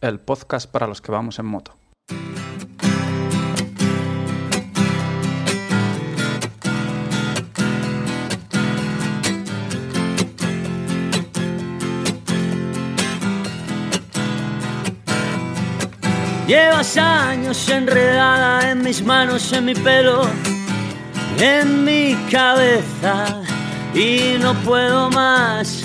el podcast para los que vamos en moto. Llevas años enredada en mis manos, en mi pelo, en mi cabeza y no puedo más.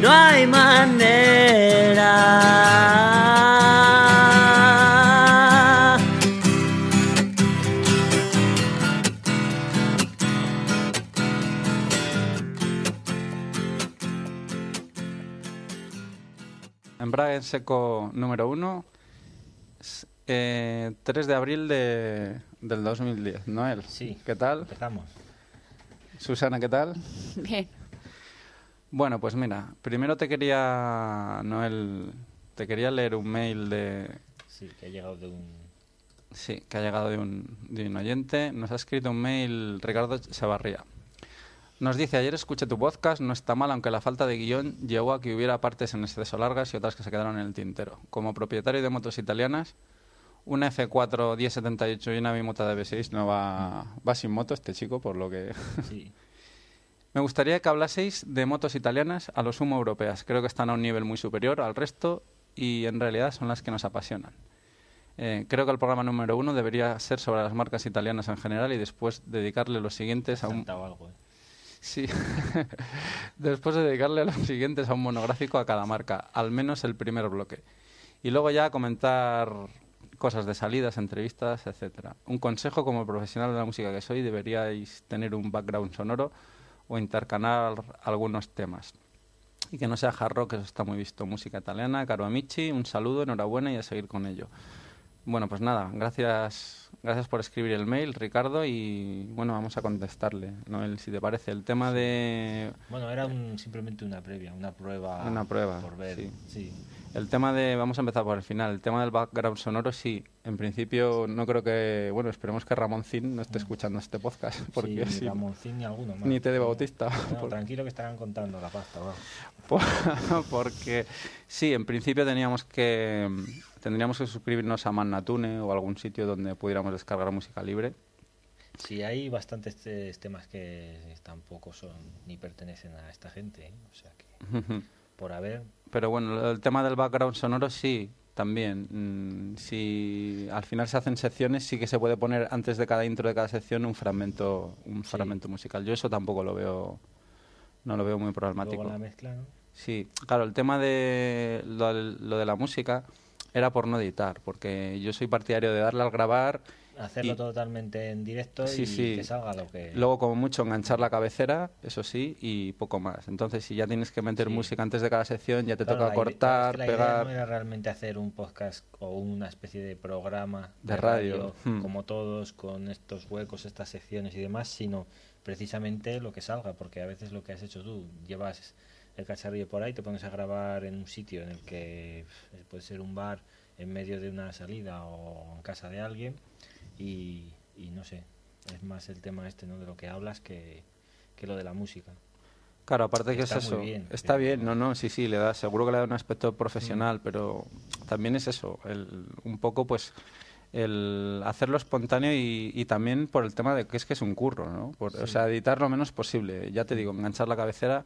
No hay manera. Embrague en Seco número 1, 3 de abril de, del 2010. Noel, Sí. ¿qué tal? Empezamos. Susana, ¿qué tal? Bien. Bueno, pues mira, primero te quería, Noel, te quería leer un mail de, Sí, que ha llegado de un... Sí, que ha llegado de un, de un oyente. Nos ha escrito un mail Ricardo Chavarría. Nos dice, ayer escuché tu podcast, no está mal, aunque la falta de guion llevó a que hubiera partes en exceso largas y otras que se quedaron en el tintero. Como propietario de motos italianas, una F4 1078 y una bimota de B6 no va, va sin moto este chico, por lo que... Sí. Me gustaría que hablaseis de motos italianas a lo sumo europeas. Creo que están a un nivel muy superior al resto y en realidad son las que nos apasionan. Eh, creo que el programa número uno debería ser sobre las marcas italianas en general y después dedicarle los siguientes a un... Algo, ¿eh? Sí. después de dedicarle los siguientes a un monográfico a cada marca, al menos el primer bloque. Y luego ya comentar cosas de salidas, entrevistas, etcétera. Un consejo como profesional de la música que soy, deberíais tener un background sonoro o intercalar algunos temas. Y que no sea hard rock, eso está muy visto. Música italiana, caro amici, un saludo, enhorabuena y a seguir con ello. Bueno, pues nada, gracias, gracias por escribir el mail, Ricardo, y bueno, vamos a contestarle, Noel, si te parece. El tema de Bueno, era un, simplemente una previa, una prueba. Una prueba, Por ver. sí. Sí. El tema de, vamos a empezar por el final, el tema del background sonoro, sí, en principio no creo que, bueno, esperemos que Ramón Zin no esté escuchando este podcast, porque sí, ni Ramoncín ni alguno más. ni T de Bautista, No, por- tranquilo que estarán contando la pasta, por- porque sí, en principio teníamos que, tendríamos que suscribirnos a Mannatune o algún sitio donde pudiéramos descargar música libre. Sí, hay bastantes te- temas que tampoco son ni pertenecen a esta gente, ¿eh? O sea que, por haber, Pero bueno, el tema del background sonoro sí, también. Mm, si al final se hacen secciones, sí que se puede poner antes de cada intro de cada sección un fragmento, un Sí. fragmento musical. Yo eso tampoco lo veo, no lo veo muy problemático. luego la mezcla, ¿no? Sí, claro, el tema de lo, lo de la música era por no editar, porque yo soy partidario de darle al grabar, Hacerlo Y- totalmente en directo Sí, y sí. que salga lo que... luego como mucho enganchar la cabecera, eso sí, y poco más. Entonces, si ya tienes que meter Sí. música antes de cada sección, ya te Claro, toca la cortar, es que la idea pegar. no era realmente hacer un podcast o una especie de programa De radio, hmm. como todos, con estos huecos, estas secciones y demás, sino precisamente lo que salga, porque a veces lo que has hecho tú, llevas el cacharrillo por ahí, te pones a grabar en un sitio en el que pf, puede ser un bar en medio de una salida o en casa de alguien y, y no sé, es más el tema este ¿no? de lo que hablas que, que lo de la música. Claro, aparte que Está es eso. bien, está pero- bien, no, no, sí, sí, le da, seguro que le da un aspecto Mm. profesional, pero también es eso, el, un poco pues el hacerlo espontáneo y, y también por el tema de que es que es un curro, ¿no? Por- O sea, editar lo menos posible. Ya te digo, enganchar la cabecera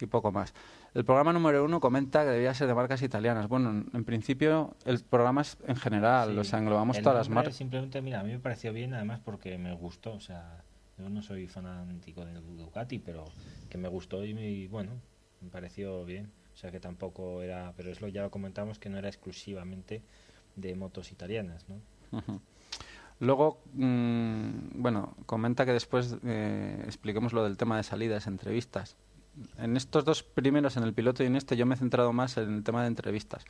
y poco más. El programa número uno comenta que debía ser de marcas italianas. Bueno, en, en principio el programa es en general, Sí. o sea, englobamos El todas las marcas. Simplemente, mira, a mí me pareció bien, además porque me gustó. O sea, yo no soy fanático del Ducati, pero que me gustó y, me- bueno, me pareció bien. O sea, que tampoco era, pero es lo ya lo comentamos que no era exclusivamente de motos italianas, ¿no? Luego, mm, bueno, comenta que después eh, expliquemos lo del tema de salidas, entrevistas. En estos dos primeros, en el piloto y en este, yo me he centrado más en el tema de entrevistas.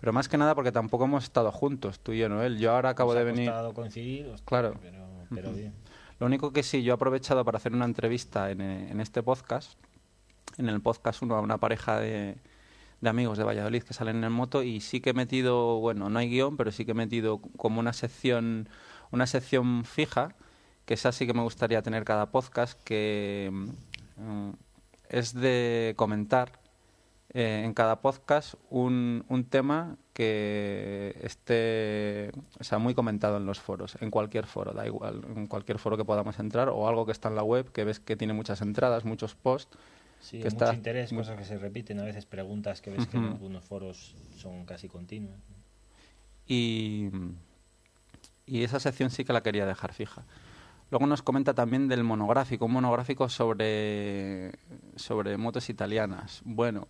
Pero más que nada porque tampoco hemos estado juntos, tú y yo, Noel. Yo ahora acabo Nos de ha venir... costado coincidir, hostia, Claro. pero, pero Ujú. bien. Lo único que sí, yo he aprovechado para hacer una entrevista en, eh, en este podcast, en el podcast uno a una pareja de, de amigos de Valladolid que salen en moto y sí que he metido, bueno, no hay guion, pero sí que he metido como una sección, una sección fija, que esa sí que me gustaría tener cada podcast, que mm, es de comentar eh, en cada podcast un, un tema que esté o sea, muy comentado en los foros, en cualquier foro, da igual, en cualquier foro que podamos entrar o algo que está en la web, que ves que tiene muchas entradas, muchos posts. Sí, que mucho está interés, cosas que se repiten, a veces preguntas que ves que en algunos foros son casi continuas. Y, y esa sección sí que la quería dejar fija. Luego nos comenta también del monográfico, un monográfico sobre, sobre motos italianas. Bueno,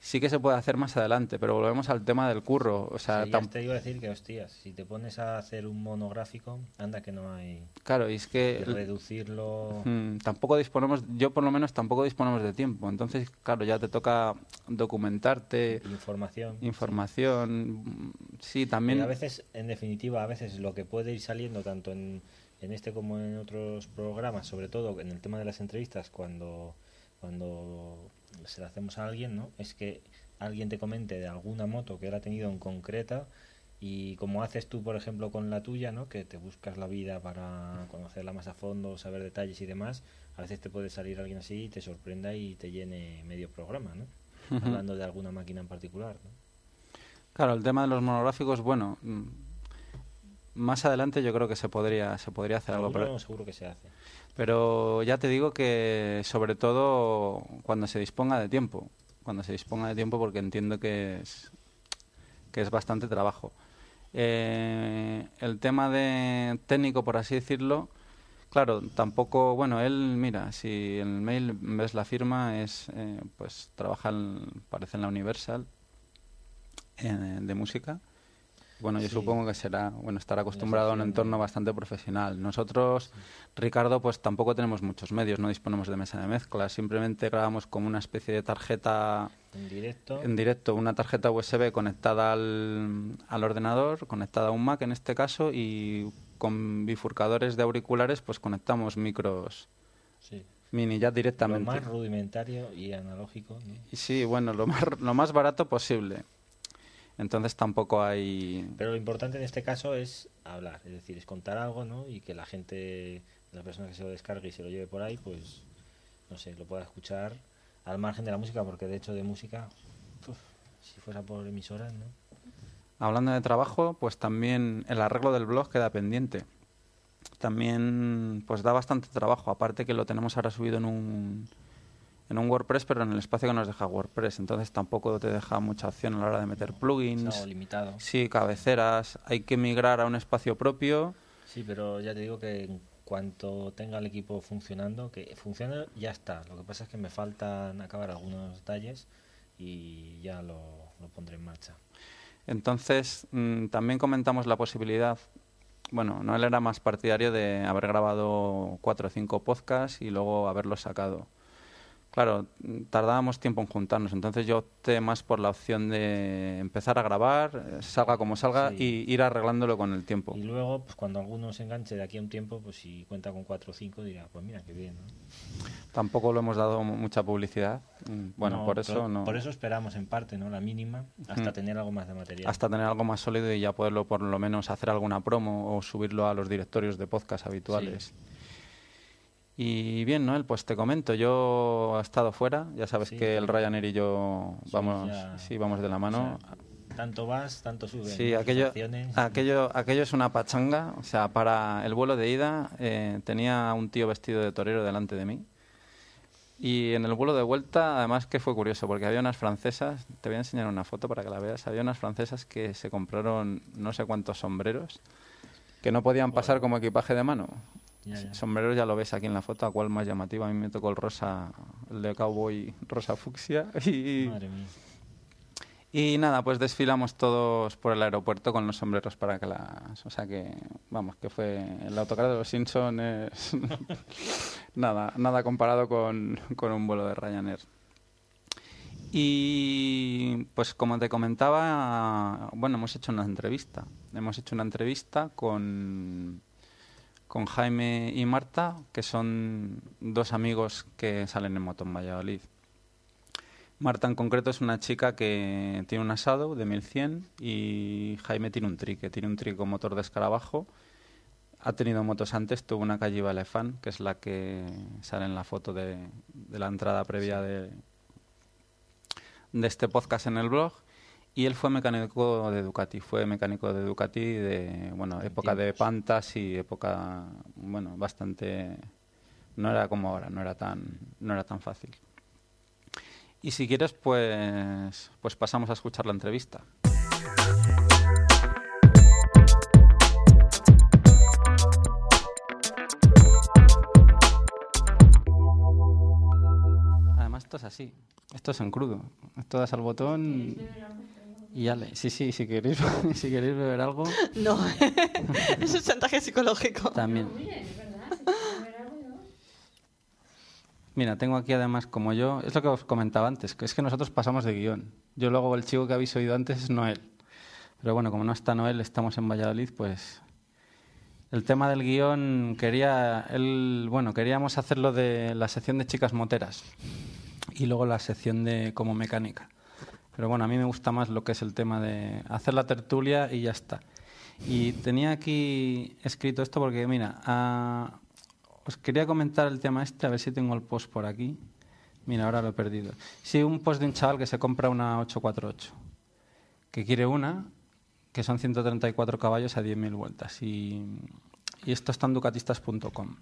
sí que se puede hacer más adelante, pero volvemos al tema del curro. O sea, Sí, ya te iba a decir que, hostias, si te pones a hacer un monográfico, anda que no hay claro, y es que... reducirlo. Mm, tampoco disponemos, yo por lo menos tampoco disponemos de tiempo. Entonces, claro, ya te toca documentarte, Información. información. mm, Sí, Y también. a veces, en definitiva, a veces lo que puede ir saliendo tanto en, en este como en otros programas, sobre todo en el tema de las entrevistas, cuando, cuando se la hacemos a alguien, ¿no? Es que alguien te comente de alguna moto que él ha tenido en concreta y como haces tú, por ejemplo, con la tuya, ¿no? Que te buscas la vida para conocerla más a fondo, saber detalles y demás, a veces te puede salir alguien así y te sorprenda y te llene medio programa, ¿no? Hablando de alguna máquina en particular, ¿no? Claro, el tema de los monográficos, bueno, mm, más adelante yo creo que se podría, se podría hacer algo. Pero, seguro que se hace. Pero ya te digo que sobre todo cuando se disponga de tiempo. Cuando se disponga de tiempo porque entiendo que es, que es bastante trabajo. Eh, el tema de técnico, por así decirlo, claro, tampoco, bueno, él, mira, si en el mail ves la firma, es, eh, pues trabaja, en- parece en la Universal eh, de música. Bueno, yo Sí. supongo que será, bueno, estar acostumbrado a un entorno bastante profesional. Nosotros, Ricardo, pues tampoco tenemos muchos medios, no disponemos de mesa de mezcla, simplemente grabamos como una especie de tarjeta En directo. en directo, una tarjeta USB conectada al, al ordenador, conectada a un Mac en este caso, y con bifurcadores de auriculares, pues conectamos micros Sí. mini ya Lo directamente. más rudimentario y analógico. ¿no? Sí, bueno, lo más, lo más barato posible. Entonces tampoco hay... Pero lo importante en este caso es hablar, es decir, es contar algo, ¿no? Y que la gente, la persona que se lo descargue y se lo lleve por ahí, pues, no sé, lo pueda escuchar al margen de la música, porque de hecho de música, uf, si fuera por emisoras, ¿no? Hablando de trabajo, pues también el arreglo del blog queda pendiente. También pues da bastante trabajo, aparte que lo tenemos ahora subido en un, en un WordPress, pero en el espacio que nos deja WordPress, entonces tampoco te deja mucha opción a la hora de meter Es plugins. algo limitado. Sí, cabeceras, hay que migrar a un espacio propio. Sí, pero ya te digo que en cuanto tenga el equipo funcionando, que funcione ya está. Lo que pasa es que me faltan acabar algunos detalles y ya lo, lo pondré en marcha. Entonces, mm, también comentamos la posibilidad, bueno, Noel era más partidario de haber grabado cuatro o cinco podcasts y luego haberlos sacado. Claro, tardábamos tiempo en juntarnos, entonces yo opté más por la opción de empezar a grabar, eh, salga como salga, Sí. y ir arreglándolo con el tiempo. Y luego, pues cuando alguno se enganche de aquí a un tiempo, pues si cuenta con cuatro o cinco, dirá, pues mira, qué bien, ¿no? Tampoco lo hemos dado mu- mucha publicidad. mm, Bueno, No, por eso no. Por eso esperamos en parte, ¿no? La mínima, hasta tener algo más de material. hasta tener algo más sólido y ya poderlo por lo menos hacer alguna promo o subirlo a los directorios de podcast habituales. Y bien, Noel, pues te comento, yo he estado fuera, ya sabes Sí, que el. Ryanair y yo vamos, ya- sí, vamos de la mano. o Tanto vas, tanto subes. Sí, aquello, aquello, aquello es una pachanga. O sea, para el vuelo de ida eh, tenía un tío vestido de torero delante de mí. Y en el vuelo de vuelta, además que fue curioso, porque había unas francesas, te voy a enseñar una foto para que la veas, había unas francesas que se compraron no sé cuántos sombreros que no podían pasar como equipaje de mano. Ya, ya. Sombreros ya lo ves aquí en la foto, a cuál más llamativo. A mí me tocó el rosa, el de cowboy rosa fucsia. Y, Madre mía. y nada, pues desfilamos todos por el aeropuerto con los sombreros para que las... O sea que, vamos, que fue el autocar de los Simpsons es nada, nada comparado con, con un vuelo de Ryanair. Y pues como te comentaba, bueno, hemos hecho una entrevista. Hemos hecho una entrevista con, con Jaime y Marta, que son dos amigos que salen en moto en Valladolid. Marta en concreto es una chica que tiene un asado de 1100 y Jaime tiene un tri, que tiene un tri con motor de escarabajo. Ha tenido motos antes, tuvo una calle Elefant, que es la que sale en la foto de, de la entrada previa de, de este podcast en el blog. Y él fue mecánico de Ducati, fue mecánico de Ducati de, bueno, época de. Pantas y época, bueno, bastante... No era como ahora, no era tan, no era tan fácil. Y si quieres, pues, pues pasamos a escuchar la entrevista. Además, esto es así. Esto es en crudo. Esto das al botón y ya le. Sí, sí, si queréis, si queréis beber algo, No, es un chantaje psicológico. también. Mira, tengo aquí además, como yo, es lo que os comentaba antes, que es que nosotros pasamos de guion. Yo luego el chico que habéis oído antes es Noel. Pero bueno, como no está Noel, estamos en Valladolid, pues el tema del guion quería, él, bueno, queríamos hacerlo de la sección de chicas moteras y luego la sección de como mecánica. Pero bueno, a mí me gusta más lo que es el tema de hacer la tertulia y ya está. Y tenía aquí escrito esto porque, mira, ah, os quería comentar el tema este, a ver si tengo el post por aquí. Mira, ahora lo he perdido. Sí, un post de un chaval que se compra una 848, que quiere una, que son 134 caballos a 10.000 vueltas. Y, y esto está en ducatistas.com.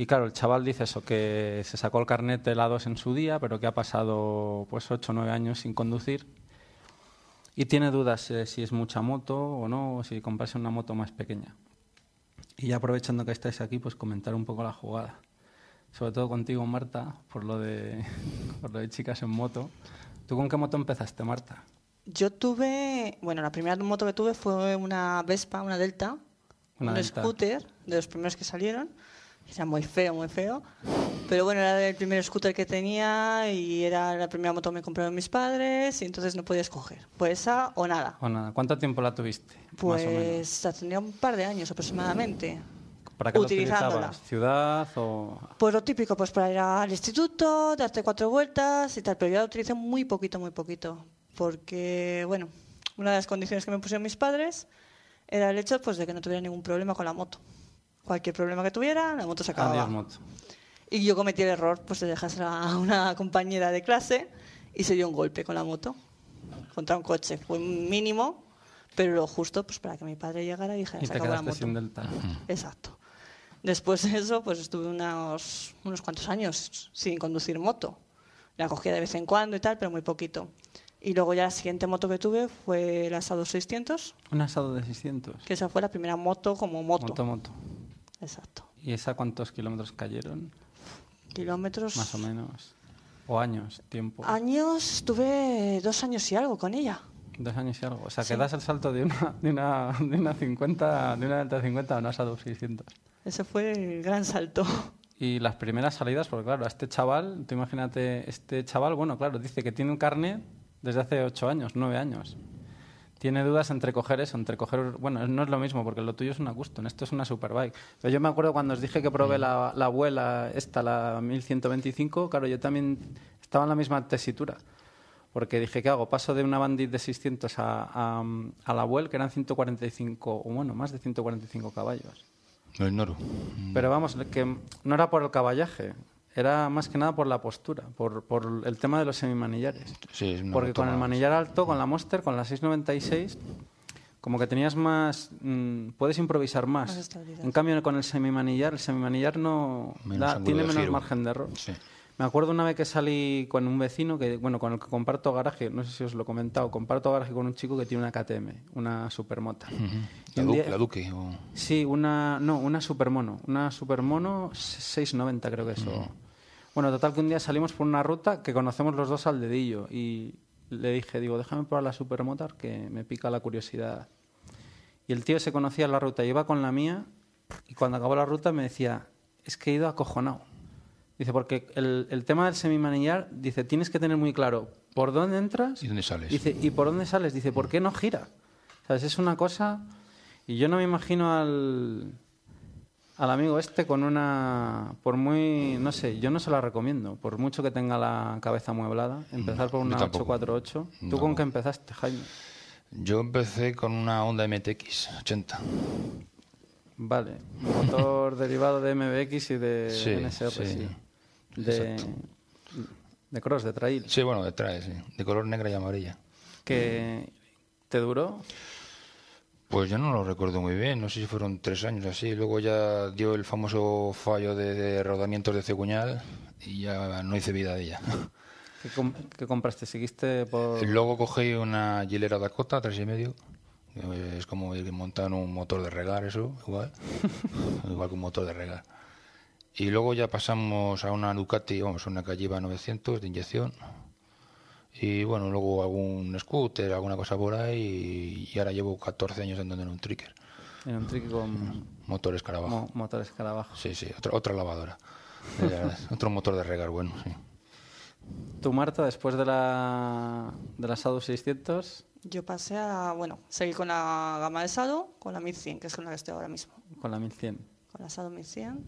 Y claro, el chaval dice eso, que se sacó el carnet de la 2 en su día, pero que ha pasado pues 8 o 9 años sin conducir. Y tiene dudas eh, si es mucha moto o no, o si comprarse una moto más pequeña. Y ya aprovechando que estáis aquí, pues comentar un poco la jugada. Sobre todo contigo, Marta, por lo de, por lo de chicas en moto. ¿Tú con qué moto empezaste, Marta? Yo tuve, bueno, la primera moto que tuve fue una Vespa, una Delta, Una un Delta. scooter, de los primeros que salieron. Era muy feo, muy feo. Pero bueno, era el primer scooter que tenía y era la primera moto que me compraron mis padres y entonces no podía escoger. Pues esa o nada. O nada, ¿cuánto tiempo la tuviste? Pues la tenía un par de años aproximadamente. ¿Para qué lo utilizándola. utilizabas? ¿Ciudad o...? Pues lo típico, pues para ir al instituto, darte cuatro vueltas y tal, pero yo la utilicé muy poquito, muy poquito, porque, bueno, una de las condiciones que me pusieron mis padres era el hecho pues, de que no tuviera ningún problema con la moto. Cualquier problema que tuviera, la moto se acababa. Adiós, moto. Y yo cometí el error pues, de dejársela a una compañera de clase y se dio un golpe con la moto contra un coche. Fue mínimo, pero lo justo pues, para que mi padre llegara y dijera, Y se te acabó la moto. sin delta. Exacto. Después de eso, pues estuve unos, unos cuantos años sin conducir moto. La cogía de vez en cuando y tal, pero muy poquito. Y luego ya la siguiente moto que tuve fue la Asado 600, Un asado de 600. que esa fue la primera moto como moto. Moto, moto. Exacto. ¿Y esa cuántos kilómetros cayeron? Kilómetros. Más o menos. ¿O años? ¿Tiempo? Años, estuve dos años y algo con ella. Dos años y algo. O sea, que Sí. das el salto de una, de una, de una 50, de una Delta 50 a una asado 600. Ese fue el gran salto. Y las primeras salidas, porque claro, a este chaval, tú imagínate, este chaval, bueno, claro, dice que tiene un carnet desde hace ocho años, nueve años. Tiene dudas entre coger eso, entre coger... Bueno, no es lo mismo, porque lo tuyo es una custom, esto es una superbike. Pero yo me acuerdo cuando os dije que probé la, la abuela, esta, la 1125, claro, yo también estaba en la misma tesitura. Porque dije, ¿qué hago? Paso de una Bandit de 600 a, a, a la Vuel, que eran 145, o bueno, más de 145 caballos. El Noru. Pero vamos, que no era por el caballaje, era más que nada por la postura, por, por el tema de los semimanillares. Sí, es una Porque con el manillar alto, con la Monster, con la 696, como que tenías más. mm, puedes improvisar más. En cambio, con el semimanillar, el semimanillar no. Menos da- tiene menos giro. margen de error. Sí. Me acuerdo una vez que salí con un vecino, que bueno, con el que comparto garaje, no sé si os lo he comentado, comparto garaje con un chico que tiene una KTM, una supermota. Ujú. Y La, Du- día- la Duque. o- Sí, una, no, una supermono, una supermono 690 creo que es. o- Bueno, total que un día salimos por una ruta que conocemos los dos al dedillo y le dije, digo, déjame probar la supermotor que me pica la curiosidad. Y el tío se conocía la ruta, iba con la mía y cuando acabó la ruta me decía, es que he ido acojonado. Dice, porque el, el tema del semimanillar, dice, tienes que tener muy claro por dónde entras ¿Y dónde sales? Dice, ¿y por dónde sales? Dice, ¿por qué no gira? ¿Sabes? Es una cosa... Y yo no me imagino al, al amigo este con una... Por muy... No sé, yo no se la recomiendo. Por mucho que tenga la cabeza mueblada. Empezar por una tampoco. 848. ¿Tú No. con qué empezaste, Jaime? Yo empecé con una Honda MTX 80. Vale. Motor derivado de MBX y de Sí, NSR, sí. sí. De, de cross, de trail. Sí, bueno, detrás, sí. De color negra y amarilla. Que te duró... Pues yo no lo recuerdo muy bien, no sé si fueron tres años así. Luego ya dio el famoso fallo de, de rodamientos de ceguñal y ya no hice vida de ella. ¿Qué, qué compraste? ¿Seguiste por...? Luego cogí una Gilera Dakota, tres y medio. que Es como ir montando un motor de regar, eso, igual. igual que un motor de regar. Y luego ya pasamos a una Ducati, vamos, una Calliva 900 de inyección. Y bueno, luego algún scooter, alguna cosa por ahí. Y ahora llevo 14 años andando en un tricker. En un trick con Motor escarabajo. mo- motor escarabajo. Sí, sí, otra, otra lavadora. Otro motor de regar, bueno, sí. Tú, Marta, después de la, de la Sado 600, Yo pasé a, bueno, seguí con la gama de Sado, con la 1100, que es con la que estoy ahora mismo. con la 1100. Con la Sado 1100,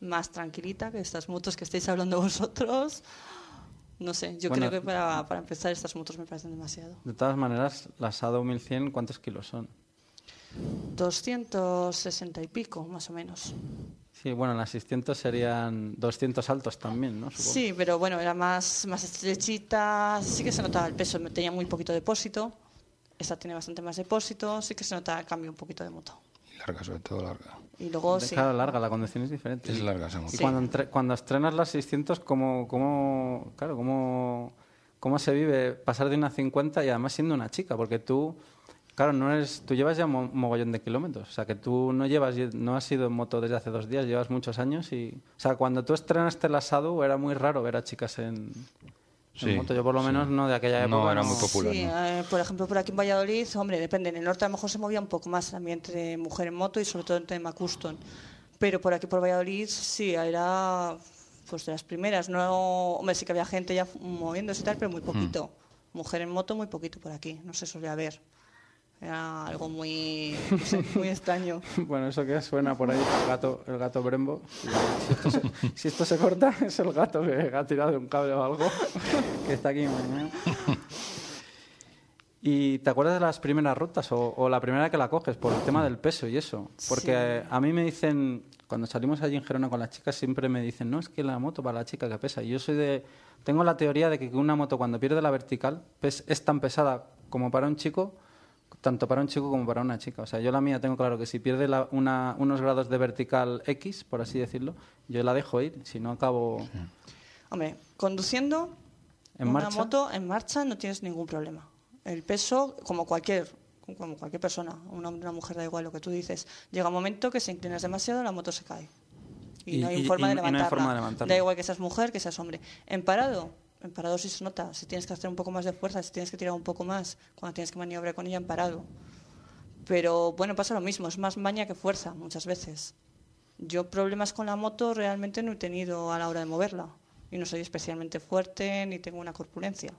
más tranquilita que estas motos que estáis hablando vosotros. No sé, yo Bueno, creo que para, para empezar estas motos me parecen demasiado. De todas maneras, la Sado 1100, ¿cuántos kilos son? 260 y pico, más o menos. Sí, bueno, las 600 serían 200 altos también, ¿no? Supongo. Sí, pero bueno, era más, más estrechita, sí que se notaba el peso, tenía muy poquito depósito. Esta tiene bastante más depósito, sí que se nota el cambio un poquito de moto. Y larga, sobre todo larga. Y luego sí. cara larga, la conducción es diferente. Es larga esa moto. Y Sí. cuando, entre- cuando estrenas las 600, ¿cómo, cómo, claro, cómo, ¿cómo se vive pasar de una 50 y además siendo una chica? Porque tú, claro, no eres, tú llevas ya mo- mogollón de kilómetros. O sea, que tú no llevas, no has ido en moto desde hace dos días, llevas muchos años. y O sea, cuando tú estrenaste la Sadu era muy raro ver a chicas en, en Sí, moto. Yo por lo sí. menos no de aquella época. No, era muy popular. Sí, ¿no? eh, por ejemplo, por aquí en Valladolid, hombre, depende. En el norte a lo mejor se movía un poco más el ambiente de mujer en moto y sobre todo en tema custom. Pero por aquí por Valladolid sí, era pues de las primeras. No, hombre, sí que había gente ya moviéndose y tal, pero muy Hmm. poquito. Mujer en moto muy poquito por aquí, no se solía ver. Era algo muy, no sé, muy extraño. Bueno, eso que suena por ahí, el gato, el gato Brembo. Si esto, se, si esto se corta, es el gato que ha tirado un cable o algo, que está aquí. ¿Y te acuerdas de las primeras rutas o, o la primera que la coges por el tema del peso y eso? Porque Sí. a mí me dicen, cuando salimos allí en Gerona con las chicas, siempre me dicen, no, es que la moto para la chica que pesa. Y yo soy de, tengo la teoría de que una moto cuando pierde la vertical es tan pesada como para un chico tanto para un chico como para una chica. O sea, yo la mía tengo claro que si pierde la- una- unos grados de vertical X, por así decirlo, yo la dejo ir, si no acabo... Hombre, conduciendo ¿En una marcha? moto en marcha no tienes ningún problema. El peso, como cualquier, como cualquier persona, un hombre, una mujer, da igual lo que tú dices, llega un momento que si inclinas demasiado la moto se cae. Y, Y- no hay y- forma y de no- y no hay forma de levantarla. Da igual que seas mujer, que seas hombre. En parado, en parado sí se nota. Si tienes que hacer un poco más de fuerza, si tienes que tirar un poco más, cuando tienes que maniobrar con ella en parado. Pero bueno, pasa lo mismo, es más maña que fuerza muchas veces. Yo problemas con la moto realmente no he tenido a la hora de moverla. Y no soy especialmente fuerte ni tengo una corpulencia.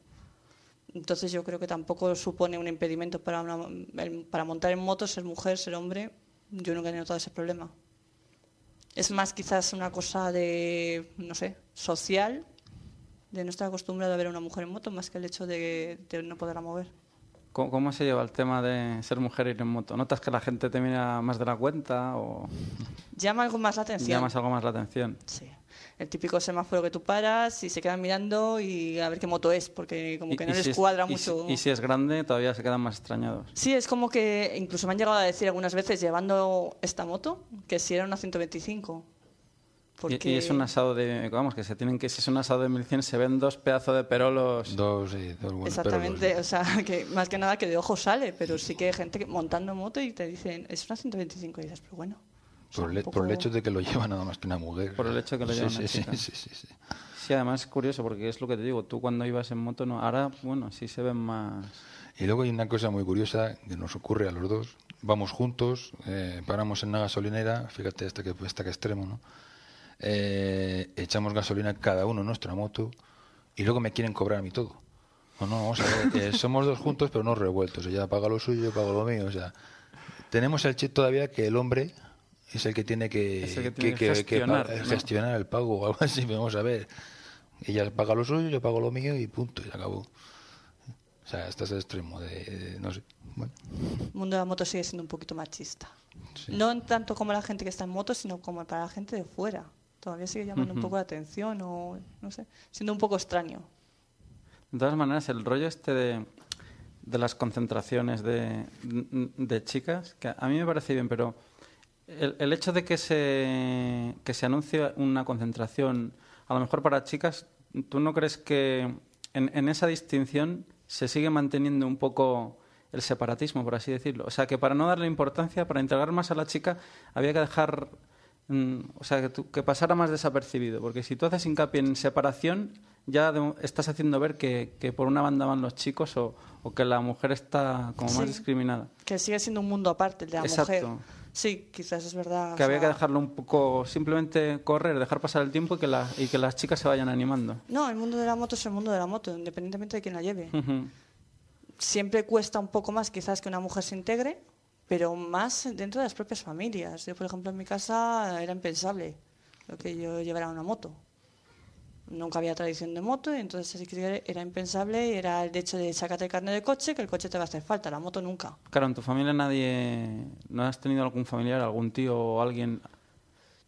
Entonces yo creo que tampoco supone un impedimento para, una- para montar en moto, ser mujer, ser hombre. Yo nunca he notado ese problema. Es más quizás una cosa de, no sé, social, de no estar acostumbrado a ver a una mujer en moto, más que el hecho de, de no poderla mover. ¿Cómo, cómo se lleva el tema de ser mujer y ir en moto? ¿Notas que la gente te mira más de la cuenta o Llama algo más la atención. llamas algo más la atención? Sí. el típico semáforo que tú paras y se quedan mirando y a ver qué moto es, porque como que no les si es- cuadra y si- mucho. Y si es grande, todavía se quedan más extrañados. Sí, es como que incluso me han llegado a decir algunas veces llevando esta moto que si era una 125. Y- Porque... Y, es un asado de. Vamos, que se tienen que. Si es un asado de 1100, se ven dos pedazos de perolos. Dos, sí, dos buenos Exactamente, perolos. o sea, que más que nada que de ojo sale, pero sí que hay gente que montando moto y te dicen, es una 125 y dices, pero bueno. o sea, Por, el, por hecho de que lo lleva nada más que una mujer. Por el hecho de que lo Sí, lleva sí, una sí, chica. sí, sí, sí. Sí, además es curioso porque es lo que te digo. Tú cuando ibas en moto, no. Ahora, bueno, sí se ven más. Y luego hay una cosa muy curiosa que nos ocurre a los dos. Vamos juntos, eh, paramos en una gasolinera, fíjate hasta que, hasta qué extremo, ¿no? Eh, echamos gasolina cada uno en nuestra moto y luego me quieren cobrar a mí todo. No, no, vamos a ver, eh, somos dos juntos pero no revueltos. Ella paga lo suyo, yo pago lo mío. O sea, tenemos el chip todavía que el hombre es el que tiene que, Es el que tiene que pa- gestionar, ¿no? gestionar el pago o algo así. Vamos a ver. Ella paga lo suyo, yo pago lo mío y punto, y se acabó. O sea, este es el extremo de, de- no sé. Bueno, El mundo de la moto sigue siendo un poquito machista. sí. No en tanto como la gente que está en moto, sino como para la gente de fuera. Todavía sigue llamando un poco la atención o, no sé, siendo un poco extraño. De todas maneras, el rollo este de, de las concentraciones de, de chicas, que a mí me parece bien, pero el, el hecho de que se, que se anuncie una concentración, a lo mejor para chicas, ¿tú no crees que en, en esa distinción se sigue manteniendo un poco el separatismo, por así decirlo? O sea, que para no darle importancia, para integrar más a la chica, había que dejar... mm, O sea, que, tú- que pasara más desapercibido, porque si tú haces hincapié en separación, ya de- estás haciendo ver que, que por una banda van los chicos o, o que la mujer está como más discriminada. Que sigue siendo un mundo aparte el de la Exacto. mujer. Sí, quizás es verdad. Que o había que dejarlo un poco, simplemente correr, dejar pasar el tiempo y que, la- y que las chicas se vayan animando. No, el mundo de la moto es el mundo de la moto, independientemente de quién la lleve. Siempre cuesta un poco más quizás que una mujer se integre, pero más dentro de las propias familias. Yo, por ejemplo, en mi casa era impensable lo que yo llevara una moto. Nunca había tradición de moto y entonces era impensable era el hecho de sacarte carne de coche, que el coche te va a hacer falta, la moto nunca. Claro, en tu familia nadie... ¿No has tenido algún familiar, algún tío o alguien...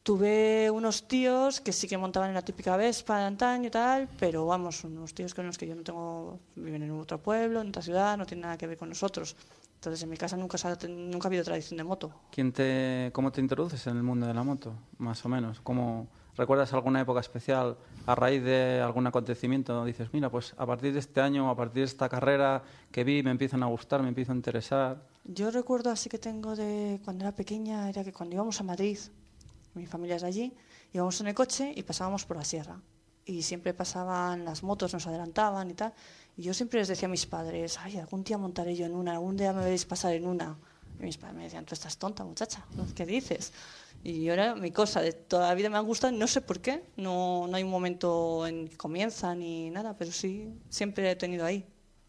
Tuve unos tíos que sí que montaban en la típica Vespa de antaño y tal, pero vamos, unos tíos con los que yo no tengo, viven en otro pueblo, en otra ciudad, no tienen nada que ver con nosotros. Entonces en mi casa nunca, nunca ha habido tradición de moto. ¿Quién te, ¿Cómo te introduces en el mundo de la moto, más o menos? ¿Cómo, ¿Recuerdas alguna época especial a raíz de algún acontecimiento? Dices, mira, pues a partir de este año, a partir de esta carrera que vi, me empiezan a gustar, me empiezo a interesar. Yo recuerdo así que tengo de cuando era pequeña, era que cuando íbamos a Madrid, mi familia es de allí, íbamos en el coche y pasábamos por la sierra. Y siempre pasaban las motos, nos adelantaban y tal. Y yo siempre les decía a mis padres, ay, algún día montaré yo en una, algún día me veréis pasar en una. Y mis padres me decían, tú estás tonta, muchacha. ¿qué dices? Y yo era mi cosa, de toda la vida me han gustado, no sé por qué, no, no hay un momento en que comienza ni nada, pero sí, siempre he tenido ahí.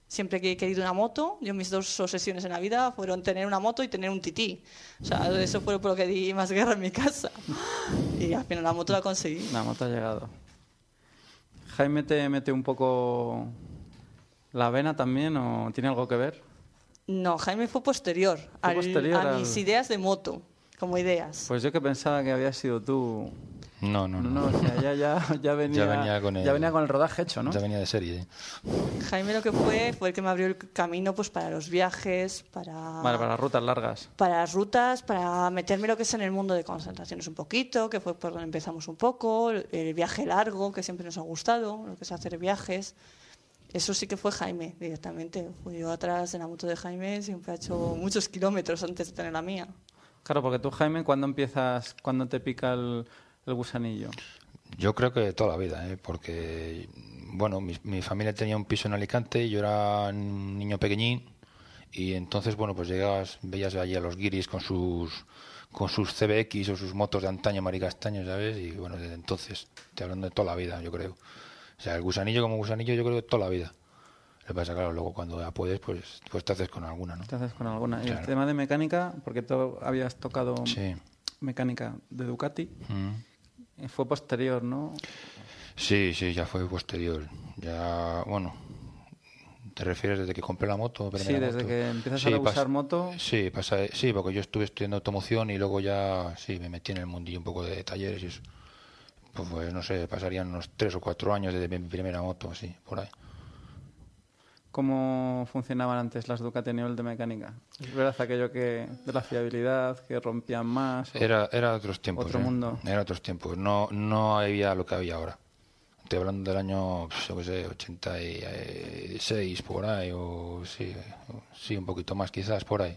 Siempre que he querido una moto, yo mis dos obsesiones en la vida fueron tener una moto y tener un tití. O sea, eso fue por lo que di más guerra en mi casa. Y al final la moto la conseguí. La moto ha llegado. ¿Jaime te mete un poco la vena también o tiene algo que ver? No, Jaime fue posterior, al- posterior a al- mis ideas de moto, como ideas. Pues yo que pensaba que había sido tú. No, no, No, no. no, o sea, ya, ya, ya, venía, venía con el- ya venía con el rodaje hecho, ¿no? Ya venía de serie. ¿eh? Jaime lo que fue fue el que me abrió el camino pues para los viajes, para, Vale, para las rutas largas. para las rutas, para meterme lo que es en el mundo de concentraciones un poquito, que fue por donde empezamos un poco, el viaje largo, que siempre nos ha gustado, lo que es hacer viajes. Eso sí que fue Jaime directamente. Fui yo atrás de la moto de Jaime, siempre ha hecho muchos kilómetros antes de tener la mía. Claro, porque tú, Jaime, ¿cuándo empiezas, cuándo te pica el, el gusanillo? Yo creo que toda la vida, ¿eh? porque bueno, mi, mi familia tenía un piso en Alicante y yo era un niño pequeñín y entonces bueno, pues llegabas, veías allí a los guiris con sus con sus CBX o sus motos de antaño maricastaño, ¿sabes? Y bueno, desde entonces, estoy hablando de toda la vida, yo creo. O sea, el gusanillo como gusanillo yo creo que toda la vida. Lo que pasa, claro, luego cuando ya puedes, pues, pues te haces con alguna, ¿no? ¿Te haces con alguna? Y el tema de mecánica, porque tú habías tocado Sí. mecánica de Ducati, Mm. Fue posterior, ¿no? Sí, sí, ya fue posterior. Ya, bueno, ¿te refieres desde que compré la moto? Sí, desde moto? que empiezas Sí, a usar moto. Sí, pasa, sí, porque yo estuve estudiando automoción y luego ya, sí, me metí en el mundillo un poco de talleres y eso. pues, pues, no sé, pasarían unos tres o cuatro años desde mi primera moto, así, por ahí. ¿Cómo funcionaban antes las nivel de mecánica? ¿Es verdad aquello que de la fiabilidad, que rompían más? Era, era otros tiempos. Otro ¿eh? mundo. Era otros tiempos. No, no había lo que había ahora. Estoy hablando del año, pues, yo qué sé, 86 por ahí, o sí, sí, un poquito más quizás por ahí.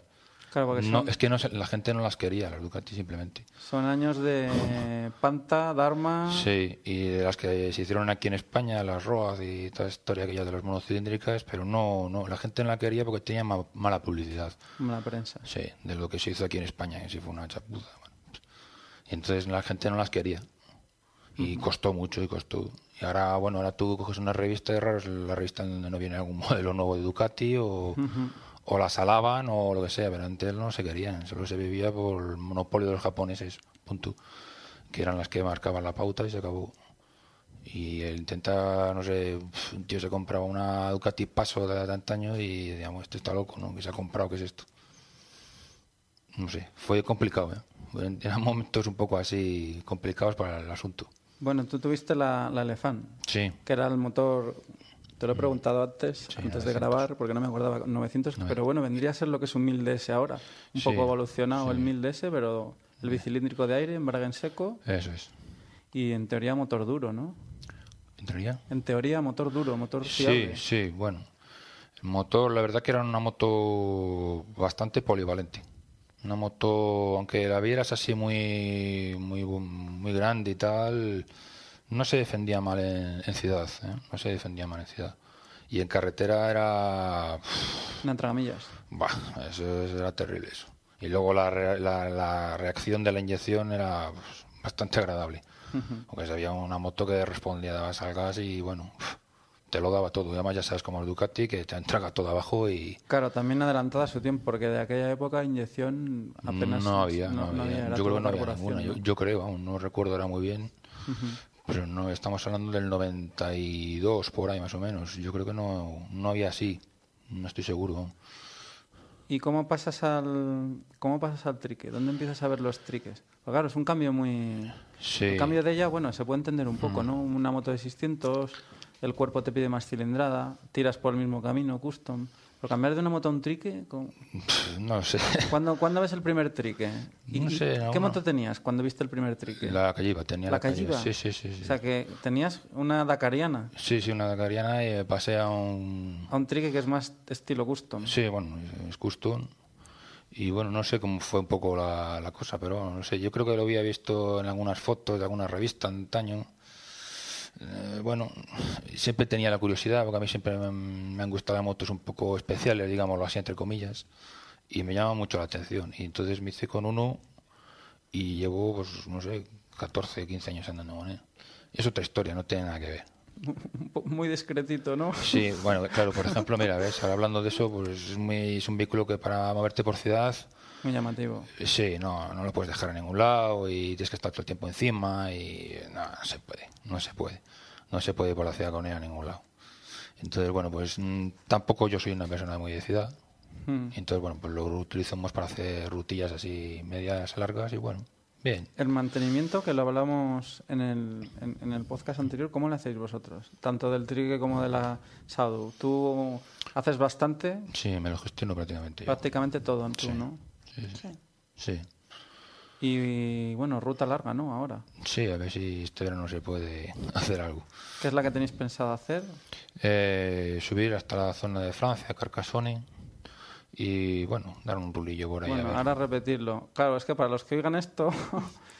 Claro, porque No, son, es que no, la gente no las quería, las Ducati simplemente. son años de Panta, Dharma... Sí, y de las que se hicieron aquí en España, las ROAD y toda la historia aquella de las monocilíndricas, pero no, no, la gente no la quería porque tenía ma- mala publicidad. como la prensa. Sí, de lo que se hizo aquí en España, que sí fue una chapuza. bueno. Y entonces la gente no las quería. Y costó mucho y costó. Y ahora, bueno, ahora tú coges una revista de raros, la revista donde no viene algún modelo nuevo de Ducati o, o las alaban o lo que sea, pero antes no se querían, solo se vivía por el monopolio de los japoneses, punto. Que eran las que marcaban la pauta y se acabó. Y él intenta, no sé, un tío se compraba una Ducati Paso de de antaño y digamos, este está loco, ¿no? Que se ha comprado, ¿qué es esto? No sé, fue complicado, ¿eh? Eran momentos un poco así complicados para el asunto. Bueno, tú tuviste la, la Elefant, Sí, que era el motor... Te lo he preguntado antes, antes de 900. grabar, porque no me acordaba, 900, pero bueno, vendría a ser lo que es un 1000DS ahora. Un Sí, poco evolucionado el sí. 1000DS, pero el bicilíndrico de aire, embrague en seco eso es. y en teoría motor duro, ¿no? ¿En teoría? En teoría motor duro, motor Sí, fiable. sí, bueno. El motor, la verdad que era una moto bastante polivalente. Una moto, aunque la vieras así muy, muy, muy grande y tal, no se defendía mal en, en ciudad, ¿eh? No se defendía mal en ciudad. Y en carretera era... Una tragamillas. Bah, eso, eso era terrible eso. Y luego la, re- la, la reacción de la inyección era pues, bastante agradable. Porque se había una moto que respondía, dabas al gas y bueno, te lo daba todo. Y además ya sabes como el Ducati que te entrega todo abajo y Claro, también adelantada su tiempo, porque de aquella época inyección apenas... no había, no, había. era Yo creo que no había ninguna. Yo, ¿no? yo creo, aún no recuerdo ahora muy bien. Pero no, estamos hablando del 92 por ahí más o menos. Yo creo que no, no había así. No estoy seguro. ¿Y cómo pasas al cómo pasas al trique? ¿Dónde empiezas a ver los triques? Pues claro, es un cambio muy... Sí. El cambio de ella, bueno, se puede entender un Mm. poco, ¿no? Una moto de 600, el cuerpo te pide más cilindrada, tiras por el mismo camino, custom. Pero cambiar de una moto a un trique, ¿cómo- No sé. ¿cuándo, ¿cuándo ves el primer trique? ¿Y, No sé, ¿Qué no, moto tenías cuando viste el primer trique? La Calliva, tenía ¿La la, Calliva. Sí, sí, sí. sí. O sea, que tenías una Dakariana, Sí, sí, una Dakariana y pasé a un... a un trique que es más estilo custom. Sí, bueno, es custom. Y bueno, no sé cómo fue un poco la, la cosa, pero no sé, yo creo que lo había visto en algunas fotos de alguna revista antaño. Eh, bueno, siempre tenía la curiosidad, porque a mí siempre me, han- me han gustado las motos un poco especiales, digámoslo así, entre comillas, y me llama mucho la atención. Y entonces me hice con uno y llevo, pues, no sé, 14, 15 años andando con él. Es otra historia, no tiene nada que ver. Muy discretito, ¿no? Sí, bueno, claro, por ejemplo, mira, ves, ahora hablando de eso, pues es, muy, es un vehículo que para moverte por ciudad, Muy llamativo. sí, no, no lo puedes dejar en ningún lado y tienes que estar todo el tiempo encima y no, no se puede, no se puede, no se puede ir por la ciudad con él a ningún lado. Entonces, bueno, pues mm, tampoco yo soy una persona muy de ciudad, Mm. entonces, bueno, pues lo utilizamos para hacer rutillas así medias largas y bueno, bien. El mantenimiento, que lo hablamos en el, en, en el podcast anterior, ¿cómo lo hacéis vosotros? Tanto del trique como de la Sadu. ¿Tú haces bastante? Sí, me lo gestiono prácticamente yo. Prácticamente todo en tú, Sí. ¿no? Sí, sí. Sí. sí. Y, bueno, ruta larga, ¿no? Ahora. Sí, a ver si este verano se puede hacer algo. ¿Qué es la que tenéis pensado hacer? Eh, subir hasta la zona de Francia, Carcassonne, y bueno, dar un rulillo por ahí. a Bueno, ver. ahora repetirlo. Claro, es que para los que oigan esto,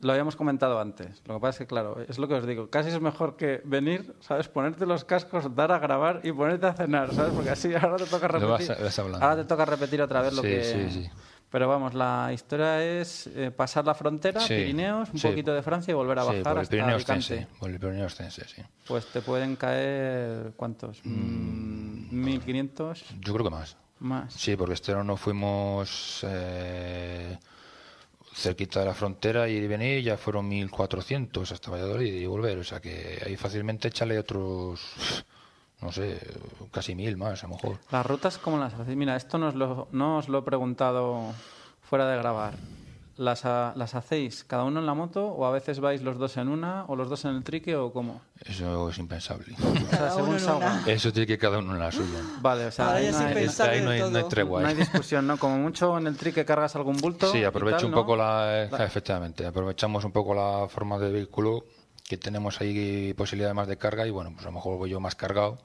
lo habíamos comentado antes. Lo que pasa es que, claro, es lo que os digo. Casi es mejor que venir, ¿sabes? Ponerte los cascos, dar a grabar y ponerte a cenar, ¿sabes? Porque así ahora te toca vas repetir. a- vas hablando. ahora te toca repetir otra vez lo Sí, que... sí, sí. Pero vamos, la historia es eh, pasar la frontera, Sí, Pirineos, un sí. poquito de Francia y volver a Sí, bajar por el hasta Pirineo Alicante. Ostense, por el Pirineo Ostense, sí. Pues te pueden caer, ¿cuántos? Mm, 1.500 Yo creo que más. más. Sí, porque este verano fuimos eh, cerquita de la frontera y ir y venir, ya fueron 1400 hasta Valladolid y volver. O sea que ahí fácilmente échale otros, no sé, casi mil más a lo mejor. Las rutas, ¿cómo las hacéis? Mira, esto no os, lo, no os lo he preguntado fuera de grabar. ¿Las, ha- ¿las hacéis cada uno en la moto o a veces vais los dos en una o los dos en el trique o cómo? Eso es impensable. O sea, según. Eso tiene que cada uno en la suya. Vale, o sea, ahí no hay, ahí no hay, no hay todo. tregua. no hay ¿eh? discusión, ¿no? Como mucho en el trique cargas algún bulto. Sí, aprovecho tal, un ¿no? poco la... Efectivamente, aprovechamos un poco la forma de vehículo que tenemos ahí posibilidad más de carga y bueno, pues a lo mejor voy yo más cargado,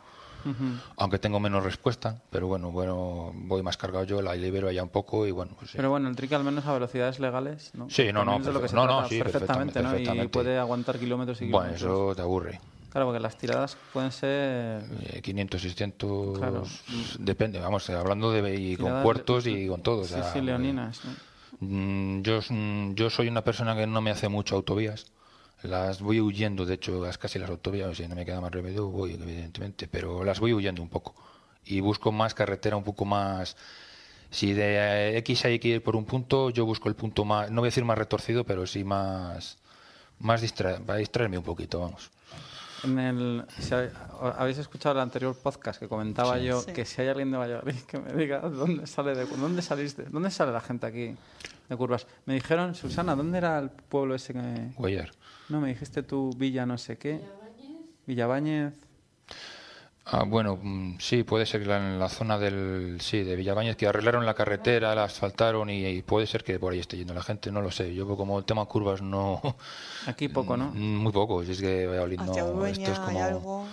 Ujú. aunque tengo menos respuesta, pero bueno, bueno, voy más cargado yo, la libero allá un poco y bueno, pues sí. Pero bueno, el trique al menos a velocidades legales, ¿no? Sí, no, no, no, no, sí, perfectamente, ¿no? Y perfectamente. puede aguantar kilómetros y Bueno, kilómetros. eso te aburre. Claro, porque las tiradas pueden ser... Eh, 500, 600, Claro. depende, vamos, eh, hablando de y con puertos y con todo. o Sí, sea, sí, leoninas, ¿no? Mm, Yo, yo soy una persona que no me hace mucho autovías. Las voy huyendo, de hecho, las casi las autovías, si no me queda más remedio, voy, evidentemente, pero las voy huyendo un poco. Y busco más carretera un poco más. Si de X hay que ir por un punto, yo busco el punto más, no voy a decir más retorcido, pero sí más. más distra- para distraerme un poquito, vamos. En el, si habéis escuchado el anterior podcast que comentaba yo Sí. que si hay alguien de Valladolid que me diga dónde sale de dónde saliste, dónde sale la gente aquí de curvas. Me dijeron, Susana, ¿dónde era el pueblo ese que Guayar. No me dijiste tú Villa no sé qué? Villabáñez. Ah, bueno, mm, sí, puede ser la- en la zona del, sí, de Villabañez, que arreglaron la carretera, la asfaltaron y, y puede ser que por ahí esté yendo la gente, no lo sé. Yo como el tema curvas no... Aquí poco, ¿no? Mm, Muy poco, si es que Valladolid no... Esto es hay como... algo.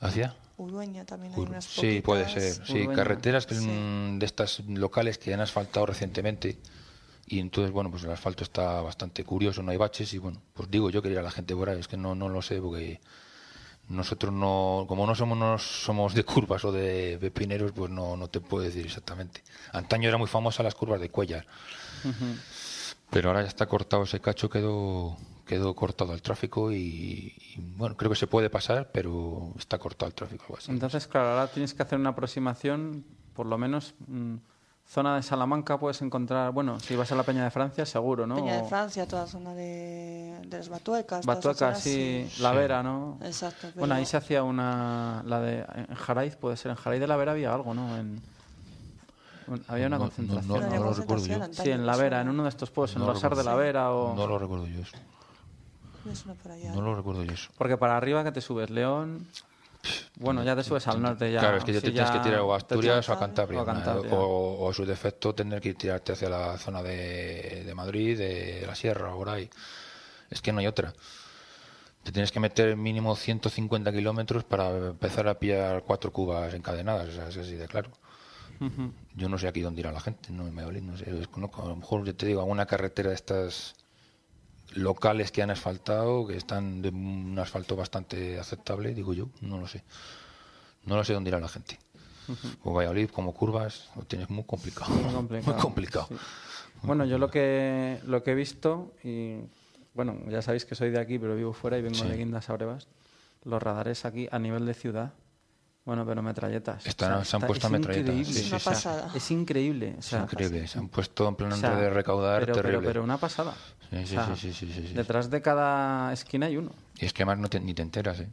¿Hacia? Urueña también hay Ur- unas Sí, puede ser. Sí, Urueña. carreteras Sí. mm, de estas locales que han asfaltado recientemente y entonces, bueno, pues el asfalto está bastante curioso, no hay baches y bueno, pues digo yo que ir a la gente por ahí, es que no, no lo sé porque nosotros no, como no somos, no somos de curvas o de pepineros, pues no, no te puedo decir exactamente. Antaño era muy famosa las curvas de Cuellar, pero ahora ya está cortado ese cacho, quedó, quedó cortado el tráfico y, y, bueno, creo que se puede pasar, pero está cortado el tráfico. Entonces, claro, ahora tienes que hacer una aproximación, por lo menos mm, zona de Salamanca puedes encontrar, bueno, si vas a la Peña de Francia, seguro, ¿no? Peña de Francia, toda la zona de, de las Batuecas. toda esa Batueca, zona, sí, La Vera, ¿no? Exacto. Bueno, ahí se hacía una, la de, en Jaraiz puede ser, en Jaraiz de la Vera había algo, ¿no? En, había una No, concentración. no, lo recuerdo yo. Sí, en La Vera, en uno de estos pueblos, en Rosar de la. Vera o... No lo recuerdo yo eso. No lo recuerdo yo eso. Porque para arriba que te subes, León... Bueno, ya te subes al norte ya. claro, es que ya te tienes que tirar o a Asturias o a Cantabria. o a Cantabria. O, o a su defecto tener que tirarte hacia la zona de, de Madrid, de la Sierra, por ahí. Es que no hay otra. Te tienes que meter mínimo 150 kilómetros para empezar a pillar cuatro cubas encadenadas. O sea, es así de claro. Yo no sé aquí dónde irá la gente, no me no sé, desconozco. A lo mejor yo te digo, alguna carretera de estas locales que han asfaltado, que están de un asfalto bastante aceptable, digo yo, no lo sé. No lo sé dónde irá la gente. O Valladolid, como curvas, lo tienes muy complicado. Muy complicado. Muy complicado. sí. Bueno, yo lo que, lo que he visto, y bueno, ya sabéis que soy de aquí, pero vivo fuera y vengo Sí. de Guindas a Brevas, los radares aquí a nivel de ciudad, bueno, pero metralletas. Están- se han está- puesto es metralletas, increíble, sí, Es una o sea, pasada. es increíble. o Es increíble, se han puesto en plan o sea, de recaudar pero, pero- terrible. pero una pasada. Sí, sí, O sea, sí, sí, sí, sí, sí. Detrás de cada esquina hay uno. Y es que además no te- ni te enteras, ¿eh?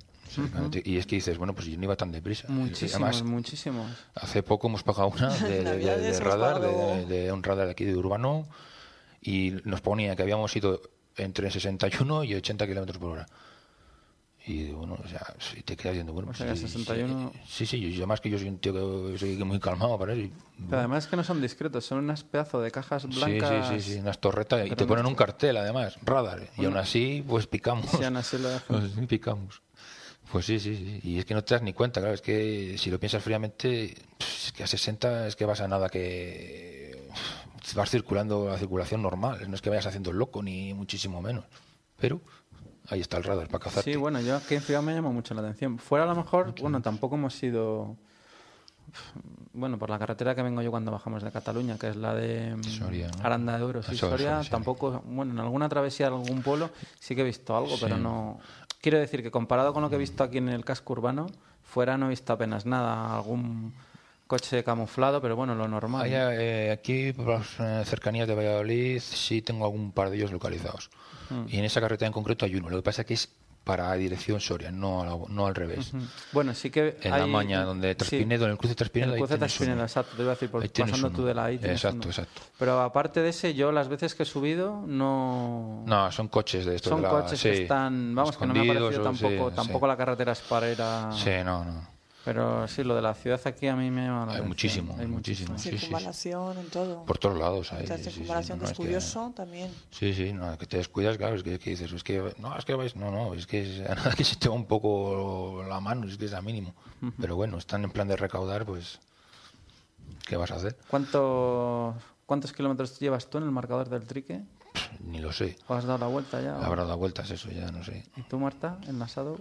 Te- Y es que dices, bueno, pues yo no iba tan deprisa. Muchísimos, Además, muchísimos. Hace poco hemos pagado una de, de- de- de radar, de, un radar de aquí de Urbano, y nos ponía que habíamos ido entre 61 y 80 kilómetros por hora. Y bueno, o sea, si te quedas viendo, bueno, O sea, pues sí, 61 Sí, sí, yo, yo más que yo soy un tío que soy muy calmado para eso. y- Pero además es que no son discretos, son unas pedazos de cajas blancas. sí, sí, sí, unas torretas, y te ponen un cartel además, radar, y aún así, pues picamos. Sí, aún así lo. Pues picamos. Pues sí, sí, sí. Y es que no te das ni cuenta, claro. Es que si lo piensas fríamente, es que a 60 es que vas a nada que vas circulando la circulación normal. No es que vayas haciendo el loco, ni muchísimo menos. Pero ahí está el radar para cazarte. Sí, bueno, yo aquí en Ciudad me llama mucho la atención. Fuera a lo mejor, bueno, tampoco hemos ido, bueno, por la carretera que vengo yo cuando bajamos de Cataluña, que es la de mm, Soria, ¿no? Aranda de Duero, sí, Soria, tampoco, bueno, en alguna travesía de algún pueblo sí que he visto algo, pero no... Quiero decir que comparado con lo que he visto aquí en el casco urbano, fuera no he visto apenas nada, algún coche camuflado, pero bueno, lo normal. Eh, aquí, por las eh, cercanías de Valladolid, sí tengo algún par de ellos localizados. Mm. Y en esa carretera en concreto hay uno. Lo que pasa es que es para dirección Soria, no, la- no al revés. Bueno, sí que En hay- la maña, donde sí, Traspinedo, en el cruce Traspinedo, En el ahí cruce Traspinedo, exacto, te iba a decir, por, Ahí pasando uno. tú de la tienes Exacto, uno. exacto. Pero aparte de ese, yo las veces que he subido no... No, son coches de estos. Son de la- coches sí, que están... Vamos, que no me ha parecido o- tampoco, sí, tampoco sí. la carretera es para ir a... Sí, no, no. Pero sí, lo de la ciudad aquí a mí me llama la Hay atención. muchísimo, Hay muchísimo. Sí, sí, sí. Circunvalación, en todo. Por todos lados. Hay, La sí, sí, circunvalación no, que es es que- curioso también. Sí, sí, no, que te descuidas, claro, es que, que dices, es que, no, es que vais, no, no, es que es, a nada que se te va un poco la mano, es que es a mínimo. Pero bueno, están en plan de recaudar, pues, ¿qué vas a hacer? ¿Cuántos, ¿Cuántos kilómetros llevas tú en el marcador del trique? Pff, Ni lo sé. ¿O has dado la vuelta ya? Habrá dado vueltas eso, ya no sé. ¿Y tú, Marta, enlazado?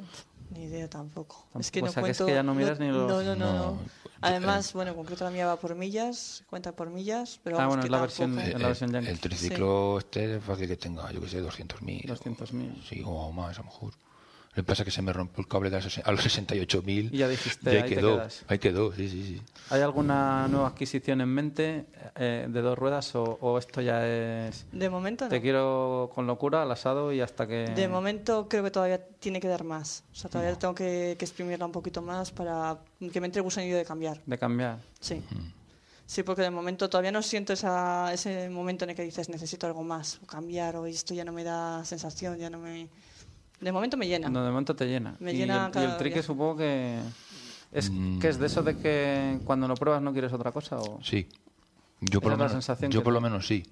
Ni idea tampoco. Es que o no sea, que es cuento. que ya no miras ni los- No, no, no. No, no. Además, bueno, en concreto la mía va por millas, cuenta por millas, pero Ah, vamos, bueno, que es la versión- Eh, la versión el, el triciclo este es fácil que tenga, yo que sé, 200.000. 200.000. Sí, o más, a lo mejor. Lo que pasa es que se me rompió el cable de las- a los 68.000. Y ya dijiste, y ahí te quedó, quedas. ahí quedó, sí, sí, sí. ¿Hay alguna nueva adquisición en mente eh, de dos ruedas o, o esto ya es... De momento no. Te quiero con locura al asado y hasta que... De momento creo que todavía tiene que dar más. O sea, todavía tengo que, que exprimirla un poquito más para que me entre el gusanillo de cambiar. De cambiar. Sí. Sí, porque de momento todavía no siento esa, ese momento en el que dices necesito algo más, o cambiar, o esto ya no me da sensación, ya no me... De momento me llena. No, de momento te llena. Me y, llena el, y cada el trique día. supongo que... Es, Mm. que es de eso de que cuando lo pruebas no quieres otra cosa o... Sí. Yo por, lo menos, sensación yo por lo menos sí.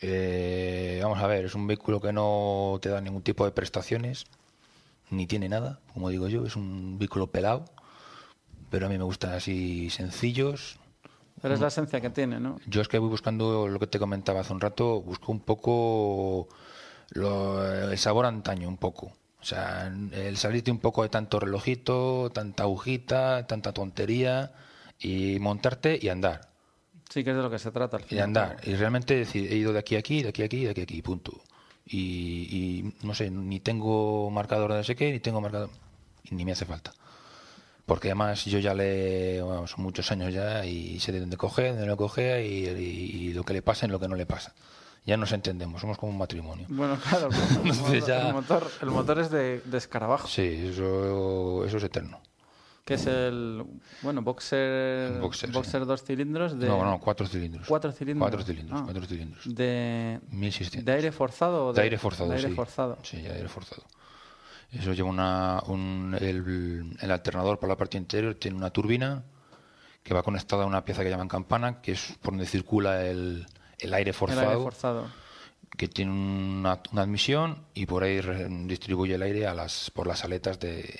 Eh, vamos a ver, es un vehículo que no te da ningún tipo de prestaciones, ni tiene nada, como digo yo, es un vehículo pelado, pero a mí me gustan así sencillos. Pero es la esencia que tiene, ¿no? Yo es que voy buscando lo que te comentaba hace un rato, busco un poco lo- el sabor antaño, un poco. O sea, el salirte un poco de tanto relojito, tanta agujita, tanta tontería, y montarte y andar. Sí que es de lo que se trata al y final. andar. Y realmente decir, he ido de aquí a aquí, de aquí a aquí, de aquí a aquí, punto. Y, y no sé, ni tengo marcador de no sé qué, ni tengo marcador. y ni me hace falta. Porque además yo ya le. Bueno, son muchos años ya y sé de dónde coge, de dónde lo coge y, y- y lo que le pasa y lo que no le pasa. Ya nos entendemos, somos como un matrimonio. Bueno, claro, el motor, Entonces ya- el motor, el motor es de, de escarabajo, Sí, eso, eso es eterno. que es el, bueno, boxer, boxer, sí. dos cilindros de... No, no, cuatro cilindros. ¿Cuatro cilindros? Cuatro cilindros, Ah. cuatro cilindros. De, 1600. ¿De aire forzado o De aire forzado, de aire sí. forzado. Sí, de aire forzado. Eso lleva una, un, el, el alternador por la parte interior tiene una turbina que va conectada a una pieza que llaman campana, que es por donde circula el, el aire El forzado, aire forzado. que tiene una, una admisión y por ahí re- distribuye el aire a las, por las aletas de,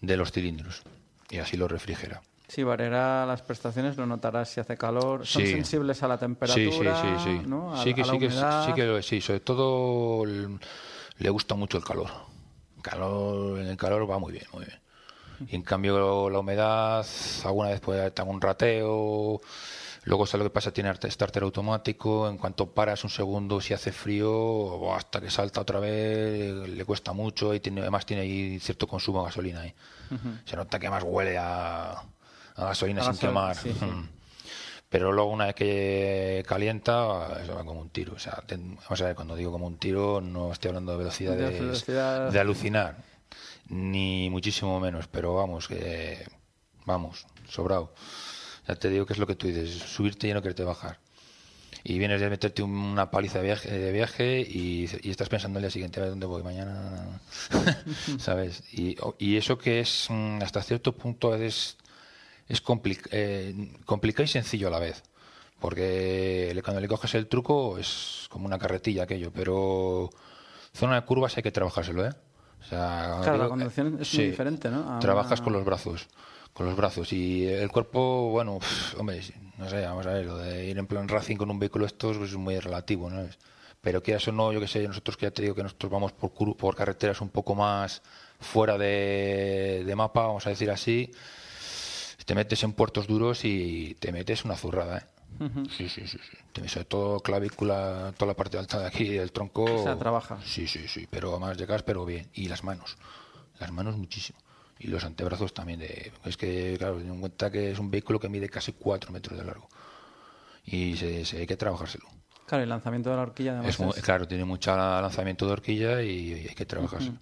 de los cilindros y así lo refrigera. Sí, variará las prestaciones, lo notarás si hace calor. Son Sí. sensibles a la Sí, temperatura, sí, sí, sí. ¿no? A, sí que a la sí que sí que lo es, sí, sobre todo el- le gusta mucho el calor. Calor en el calor va muy bien, muy bien. Y en cambio la humedad alguna vez puede dar un rateo. Luego sabes lo que pasa, tiene arte- starter automático, en cuanto paras un segundo si hace frío o hasta que salta otra vez le cuesta mucho y tiene, además tiene ahí cierto consumo de gasolina ahí. Se nota que más huele a, a gasolina A sin quemar. sí, sí. Mm. Pero luego una vez que calienta, eso va como un tiro. O sea, ten- vamos a ver, cuando digo como un tiro, no estoy hablando de velocidades De velocidad. de alucinar, ni muchísimo menos, pero vamos, que vamos, sobrado. Ya te digo que es lo que tú dices, subirte y no quererte bajar. Y vienes de meterte una paliza de viaje, de viaje y, y estás pensando el día siguiente a ver dónde voy mañana, ¿sabes? Y, y eso que es mm, hasta cierto punto es, es compli- eh, complicado y sencillo a la vez. Porque cuando le coges el truco es como una carretilla aquello, pero zona de curvas hay que trabajárselo, ¿eh? O sea, Claro, la digo, conducción es sí, muy diferente, ¿no? A Trabajas una- con los brazos, con los brazos y el cuerpo, bueno, uf, hombre, no sé, vamos a ver, lo de ir en plan racing con un vehículo estos pues, es muy relativo, ¿no? Es- Pero quieras o no, yo que sé, nosotros que ya te digo que nosotros vamos por, por carreteras un poco más fuera de, de mapa, vamos a decir así, te metes en puertos duros y te metes una zurrada, ¿eh? Sí, sí, sí, sí. Te- Sobre todo clavícula, toda la parte alta de aquí del tronco. O sea, trabaja. Sí, sí, sí, pero además llegas, pero bien. Y las manos, las manos muchísimo. Y los antebrazos también. De, es que, claro, ten en cuenta que es un vehículo que mide casi 4 metros de largo. Y se, se hay que trabajárselo. Claro, el lanzamiento de la horquilla además Es muy- es- claro, tiene mucho lanzamiento de horquilla y, y hay que trabajárselo.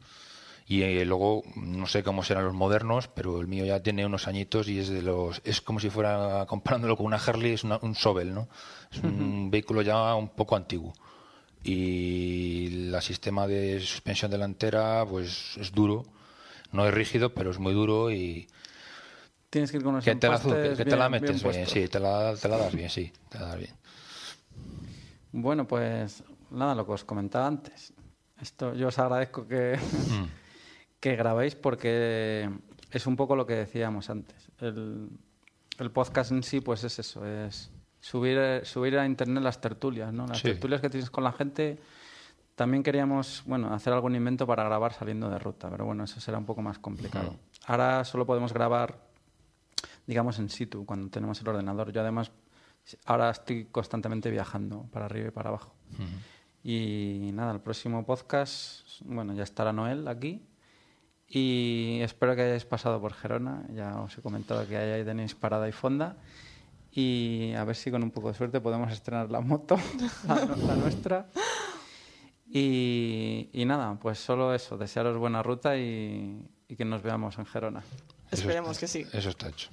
Y eh, luego, no sé cómo serán los modernos, pero el mío ya tiene unos añitos y es de los. Es como si fuera, comparándolo con una Harley, es una- un Sobel, ¿no? Es un vehículo ya un poco antiguo. Y el sistema de suspensión delantera, pues es duro. No es rígido, pero es muy duro y. Tienes que ir con unos Que te la, que, te la metes bien, sí, te la, te la das bien, sí, te la das bien. Bueno, pues nada, lo que os comentaba antes. Esto yo os agradezco que, Mm. que grabéis porque es un poco lo que decíamos antes. El, el podcast en sí, pues es eso, es subir, eh, subir a internet las tertulias, ¿no? Las Sí. tertulias que tienes con la gente. También queríamos, bueno, hacer algún invento para grabar saliendo de ruta, pero bueno, eso será un poco más complicado. Mm. Ahora solo podemos grabar, digamos, en situ, cuando tenemos el ordenador. Yo además, ahora estoy constantemente viajando para arriba y para abajo. Y nada, el próximo podcast, bueno, ya estará Noel aquí. Y espero que hayáis pasado por Gerona. Ya os he comentado que ahí tenéis parada y fonda. Y a ver si con un poco de suerte podemos estrenar la moto, la, la nuestra. Y, y nada, pues solo eso, desearos buena ruta y, y que nos veamos en Gerona. Eso Esperemos está- que sí. Eso está hecho.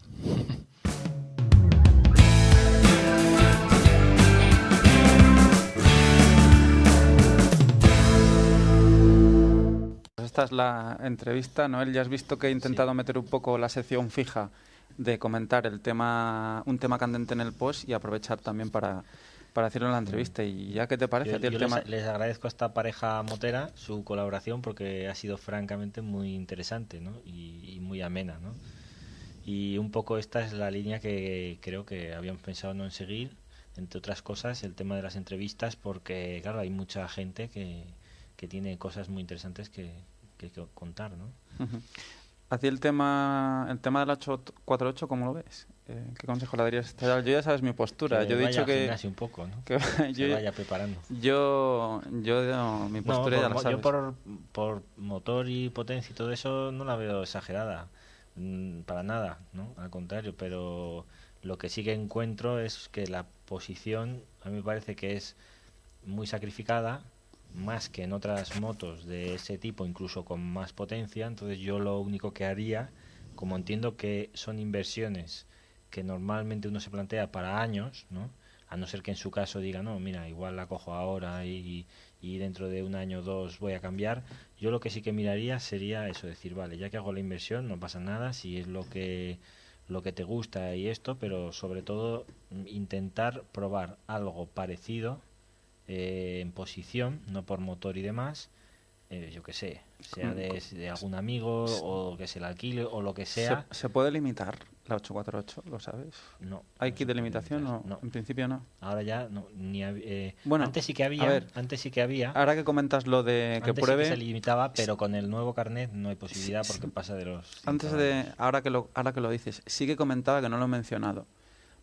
Esta es la entrevista. Noel, ya has visto que he intentado meter un poco la sección fija de comentar el tema, un tema candente en el post y aprovechar también para, para decirlo en la entrevista. ¿Y ya qué te parece Yo, a ti el yo tema? les, les agradezco a esta pareja motera su colaboración porque ha sido francamente muy interesante ¿no? y, y muy amena. ¿no? Y un poco esta es la línea que creo que habíamos pensado no en seguir, entre otras cosas, el tema de las entrevistas, porque claro, hay mucha gente que, que tiene cosas muy interesantes que, que- que contar. ¿no? Ujú. A ti el tema, el tema del 848, ¿cómo lo ves? Eh, ¿Qué consejo le darías? Yo ya sabes mi postura. Que yo he vaya dicho que, gimnasio un poco, ¿no? que Se vaya preparando. yo, yo, yo- mi No, postura ya por la mo- sabes. yo por, por motor y potencia y todo eso no la veo exagerada, mm, para nada, ¿no? Al contrario, pero lo que sí que encuentro es que la posición a mí me parece que es muy sacrificada, más que en otras motos de ese tipo, incluso con más potencia, entonces yo lo único que haría, como entiendo que son inversiones que normalmente uno se plantea para años, ¿no? A no ser que en su caso diga, no, mira, igual la cojo ahora y, y dentro de un año o dos voy a cambiar. Yo lo que sí que miraría sería eso, decir, vale, ya que hago la inversión, no pasa nada, si es lo que lo que te gusta y esto, pero sobre todo mm, intentar probar algo parecido eh, en posición, no por motor y demás, eh, yo que sé, sea de, de algún amigo o que se la alquile o lo que sea. ¿Se, se puede limitar la 848? ¿Lo sabes? No. ¿Hay no kit de limitación no? en principio no? Ahora ya no, ni eh, Bueno, antes sí que a había, ver. antes sí que había, Ahora que comentas lo de que antes sí pruebe, se limitaba, pero con el nuevo carnet no hay posibilidad porque pasa de los antes de ahora que lo ahora que lo dices, sí que comentaba que no lo he mencionado.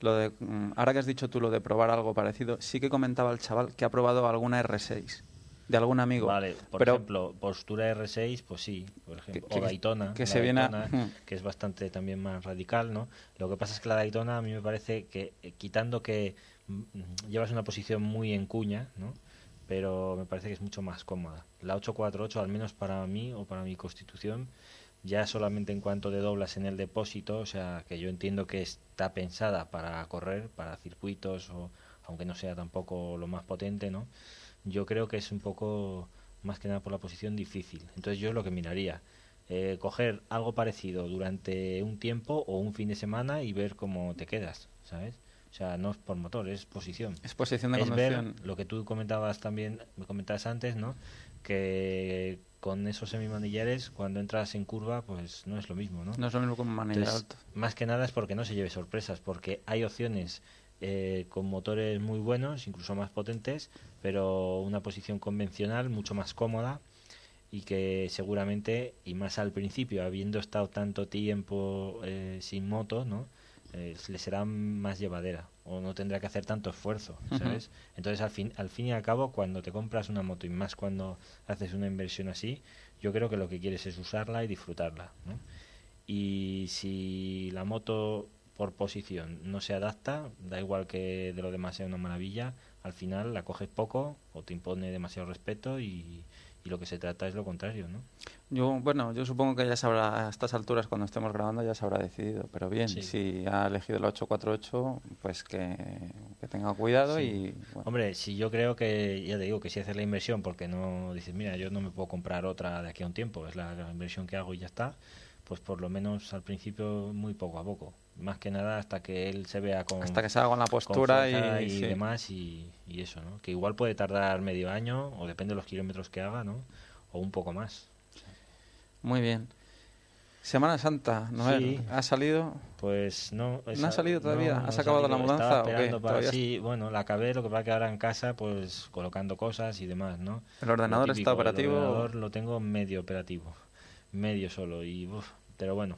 Lo de mm, ahora que has dicho tú lo de probar algo parecido, sí que comentaba el chaval que ha probado alguna R6 de algún amigo. Vale, por pero ejemplo, postura R6, pues sí, por ejemplo, Que- o Daytona, que se viene a- que es bastante también más radical, ¿no? Lo que pasa es que la Daytona a mí me parece que, eh, quitando que mm, llevas una posición muy en cuña, ¿no? Pero me parece que es mucho más cómoda. La 848, al menos para mí o para mi constitución, ya solamente en cuanto de doblas en el depósito, o sea, que yo entiendo que está pensada para correr, para circuitos, o aunque no sea tampoco lo más potente, ¿no? Yo creo que es un poco, más que nada por la posición, difícil. Entonces yo lo que miraría, eh, coger algo parecido durante un tiempo o un fin de semana y ver cómo te quedas, ¿sabes? O sea, no es por motor, es posición es posición de es ver lo que tú comentabas también, me comentabas antes, ¿no? Que con esos semimanillares, cuando entras en curva, pues no es lo mismo, ¿no? No es lo mismo como un manillar alto. más que nada es porque no se lleve sorpresas, porque hay opciones eh, con motores muy buenos, incluso más potentes, pero una posición convencional mucho más cómoda y que seguramente, y más al principio, habiendo estado tanto tiempo eh, sin moto, ¿no? Eh, le será más llevadera o no tendrá que hacer tanto esfuerzo, ¿sabes? Entonces, al fin, al fin y al cabo, cuando te compras una moto y más cuando haces una inversión así, yo creo que lo que quieres es usarla y disfrutarla, ¿no? Y si la moto por posición no se adapta, da igual que de lo demás sea una maravilla, al final la coges poco o te impone demasiado respeto y, y lo que se trata es lo contrario, ¿no? Yo, bueno, yo supongo que ya sabrá, a estas alturas, cuando estemos grabando, ya se habrá decidido. Pero bien, Sí. si ha elegido el 848, pues que, que tenga cuidado Sí. y... bueno, Hombre, si yo creo que, ya te digo, que si haces la inversión porque no dices, mira, yo no me puedo comprar otra de aquí a un tiempo, es la, la inversión que hago y ya está, pues por lo menos al principio muy poco a poco. Más que nada hasta que él se vea con, hasta que se haga con la postura y... y sí. demás y, y eso, ¿no? Que igual puede tardar medio año o depende de los kilómetros que haga, ¿no? O un poco más. Muy bien. Semana Santa, Noel, Sí. ¿ha salido? Pues no. ¿No ha salido todavía? no, no ¿Has acabado la mudanza para- Sí, bueno, la acabé, lo que pasa que ahora en casa, pues colocando cosas y demás, ¿no? ¿El ordenador está operativo? El ordenador lo tengo medio operativo, medio solo, y uf, pero bueno,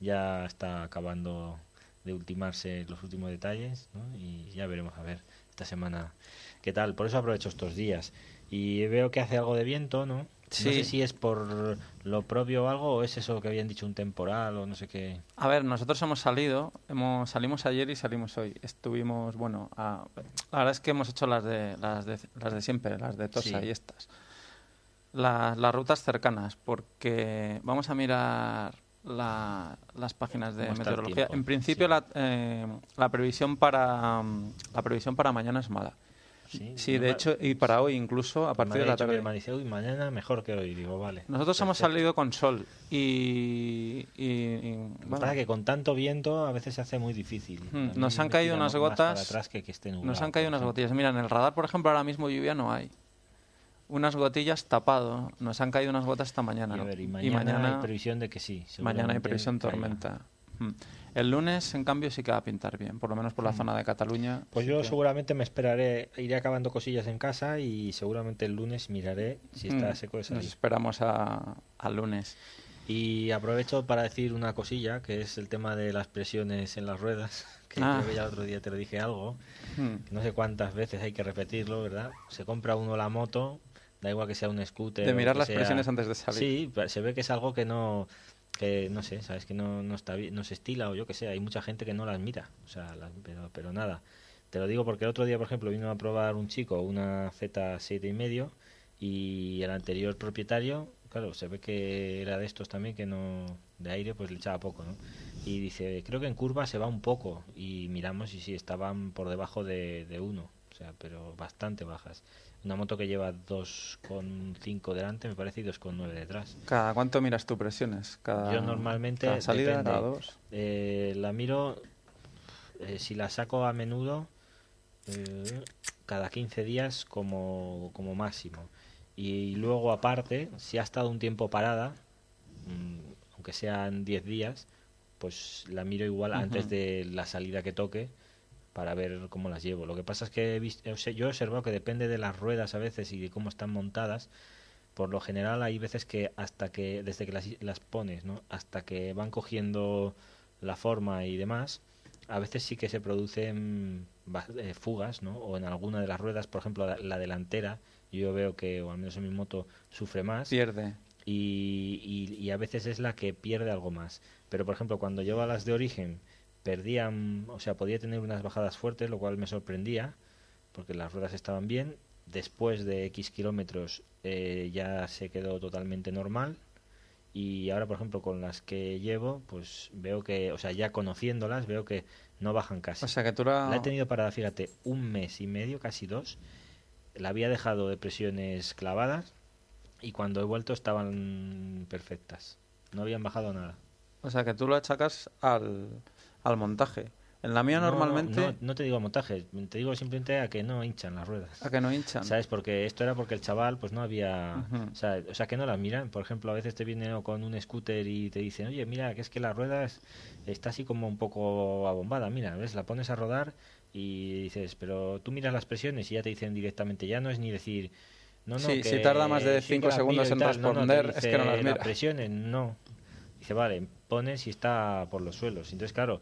ya está acabando de ultimarse los últimos detalles, ¿no? Y ya veremos a ver esta semana qué tal. Por eso aprovecho estos días. Y veo que hace algo de viento, ¿no? Sí. No sé si es por lo propio o algo, o es eso que habían dicho un temporal o no sé qué. A ver, nosotros hemos salido, hemos, salimos ayer y salimos hoy. Estuvimos, bueno, a- la verdad es que hemos hecho las de, las de, las de siempre, las de Tosa Sí. y estas. La- las rutas cercanas, porque vamos a mirar la- las páginas de ¿Cómo está el meteorología. En principio Sí. la, eh, la previsión para mm, la previsión para mañana es mala. Sí, Sí, de hecho, y para hoy incluso, a partir de la tarde. uy, mañana mejor que hoy. Digo, vale. Nosotros hemos salido con sol y, y- y, bueno, pasa es que con tanto viento a veces se hace muy difícil. Hmm, mí nos han caído unas para gotas- atrás que Nos han caído unas gotillas. Mira, en el radar, por ejemplo, ahora mismo lluvia no hay. Unas gotillas tapado. Nos han caído unas gotas esta mañana. Y, ver, y Y mañana, mañana, hay previsión de que sí. mañana hay previsión tormenta. Mm. El lunes, en cambio, sí que va a pintar bien. Por lo menos por la Mm. zona de Cataluña. Pues yo que- seguramente me esperaré, iré acabando cosillas en casa y seguramente el lunes miraré si está Mm, seco de Nos salir. esperamos a- al lunes. Y aprovecho para decir una cosilla, que es el tema de las presiones en las ruedas, que Ah. creo que ya el otro día te lo dije algo. No sé cuántas veces hay que repetirlo, ¿verdad? Se compra uno la moto, da igual que sea un scooter. De mirar las sea- presiones antes de salir. Sí, se ve que es algo que no, que no sé, sabes que no, no está no se estila o yo que sé. Hay mucha gente que no las mira, o sea, las- pero, pero nada. Te lo digo porque el otro día, por ejemplo, vino a probar un chico una Z siete y medio y el anterior propietario, claro, se ve que era de estos también que no de aire, pues le echaba poco, ¿no? Y dice, creo que en curva se va un poco y miramos y sí estaban por debajo de, de uno, o sea, pero bastante bajas. Una moto que lleva 2,5 delante, me parece, y 2,9 detrás. ¿Cada cuánto miras tú presiones? Cada, Yo normalmente cada salida, depende. cada dos. Eh, la miro, eh, si la saco a menudo, eh, cada 15 días como, como máximo. Y luego aparte, si ha estado un tiempo parada, mm, aunque sean 10 días, pues la miro igual antes de la salida que toque para ver cómo las llevo. Lo que pasa es que he visto, yo he observado que depende de las ruedas a veces y de cómo están montadas. Por lo general hay veces que hasta que, desde que las, las pones, ¿no? Hasta que van cogiendo la forma y demás, a veces sí que se producen eh, fugas, ¿no? O en alguna de las ruedas, por ejemplo, la, la delantera, yo veo que, o al menos en mi moto, sufre más Pierde. y, y- y a veces es la que pierde algo más. Pero, por ejemplo, cuando llevo las de origen, perdían, o sea, podía tener unas bajadas fuertes, lo cual me sorprendía, porque las ruedas estaban bien. Después de X kilómetros eh, ya se quedó totalmente normal. Y ahora, por ejemplo, con las que llevo, pues veo que, o sea, ya conociéndolas, veo que no bajan casi. O sea que tú la... La he tenido parada, fíjate, un mes y medio, casi dos. La había dejado de presiones clavadas y cuando he vuelto estaban perfectas. No habían bajado nada. O sea que tú lo achacas al, al montaje. En la mía No, normalmente... No, no te digo montaje, te digo simplemente a que no hinchan las ruedas. A que no hinchan. ¿Sabes? Porque esto era porque el chaval pues no había... O, sea, o sea, que no las miran. Por ejemplo, a veces te vienen con un scooter y te dicen, oye, mira, que es que la rueda es- está así como un poco abombada. Mira, ¿ves? La pones a rodar y dices, pero tú miras las presiones y ya te dicen directamente, ya no es ni decir... No, no, Sí, que si tarda más de sí cinco que las segundos miro y en tal. No, no, responder, es que no dice, las mira. Las presiones, no. Dice, vale, pones y está por los suelos. Entonces, claro,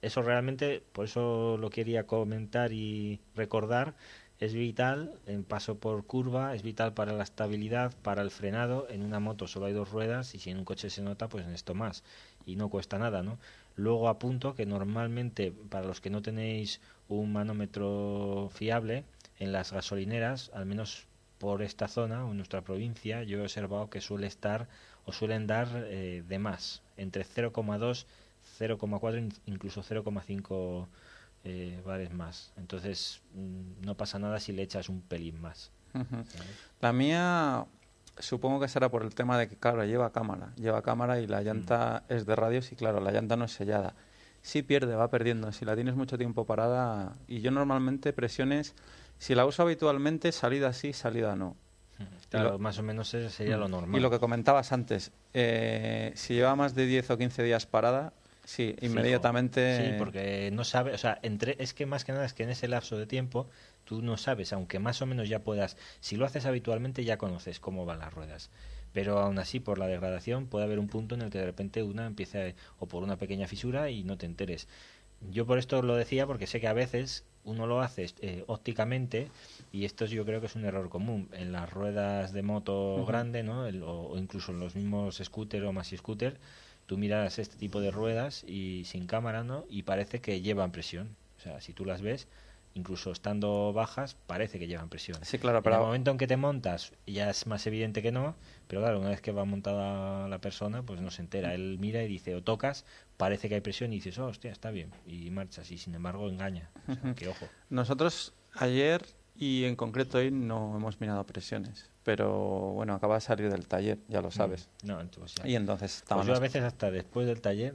eso realmente, por eso lo quería comentar y recordar, es vital en paso por curva, es vital para la estabilidad, para el frenado. En una moto solo hay dos ruedas y si en un coche se nota, pues en esto más. Y no cuesta nada, ¿no? Luego apunto que normalmente, para los que no tenéis un manómetro fiable, en las gasolineras, al menos por esta zona o en nuestra provincia, yo he observado que suele estar o suelen dar eh, de más, entre 0,2, 0,4, incluso 0,5 eh, bares más. Entonces mm, no pasa nada si le echas un pelín más. La mía supongo que será por el tema de que, claro, lleva cámara. Lleva cámara y la llanta es de radios y, claro, la llanta no es sellada. Sí pierde, va perdiendo. Si la tienes mucho tiempo parada... Y yo normalmente presiones... Si la uso habitualmente, salida sí, salida no. Claro, lo- más o menos eso sería lo normal. Y lo que comentabas antes, eh, si lleva más de 10 o 15 días parada, sí, Fijo. inmediatamente... Sí, porque no sabe, o sea, entre, es que más que nada es que en ese lapso de tiempo tú no sabes, aunque más o menos ya puedas, si lo haces habitualmente ya conoces cómo van las ruedas. Pero aún así, por la degradación, puede haber un punto en el que de repente una empiece o por una pequeña fisura y no te enteres. Yo por esto lo decía porque sé que a veces uno lo hace eh, ópticamente y esto yo creo que es un error común en las ruedas de moto grande, ¿no? El- o, o incluso en los mismos scooter o más scooter, tú miras este tipo de ruedas y sin cámara, ¿no? Y parece que llevan presión. O sea, si tú las ves, incluso estando bajas, parece que llevan presión. Sí, claro, En pero... el momento en que te montas, ya es más evidente que no, pero claro, una vez que va montada la persona, pues no se entera. Él mira y dice, o tocas, parece que hay presión y dices, oh, hostia, está bien, y marchas, y sin embargo engaña. O sea, que ojo. Nosotros ayer y en concreto hoy no hemos mirado presiones, pero bueno, acaba de salir del taller, ya lo sabes. No, entonces ya. Y entonces Pues estábamos... yo a veces hasta después del taller,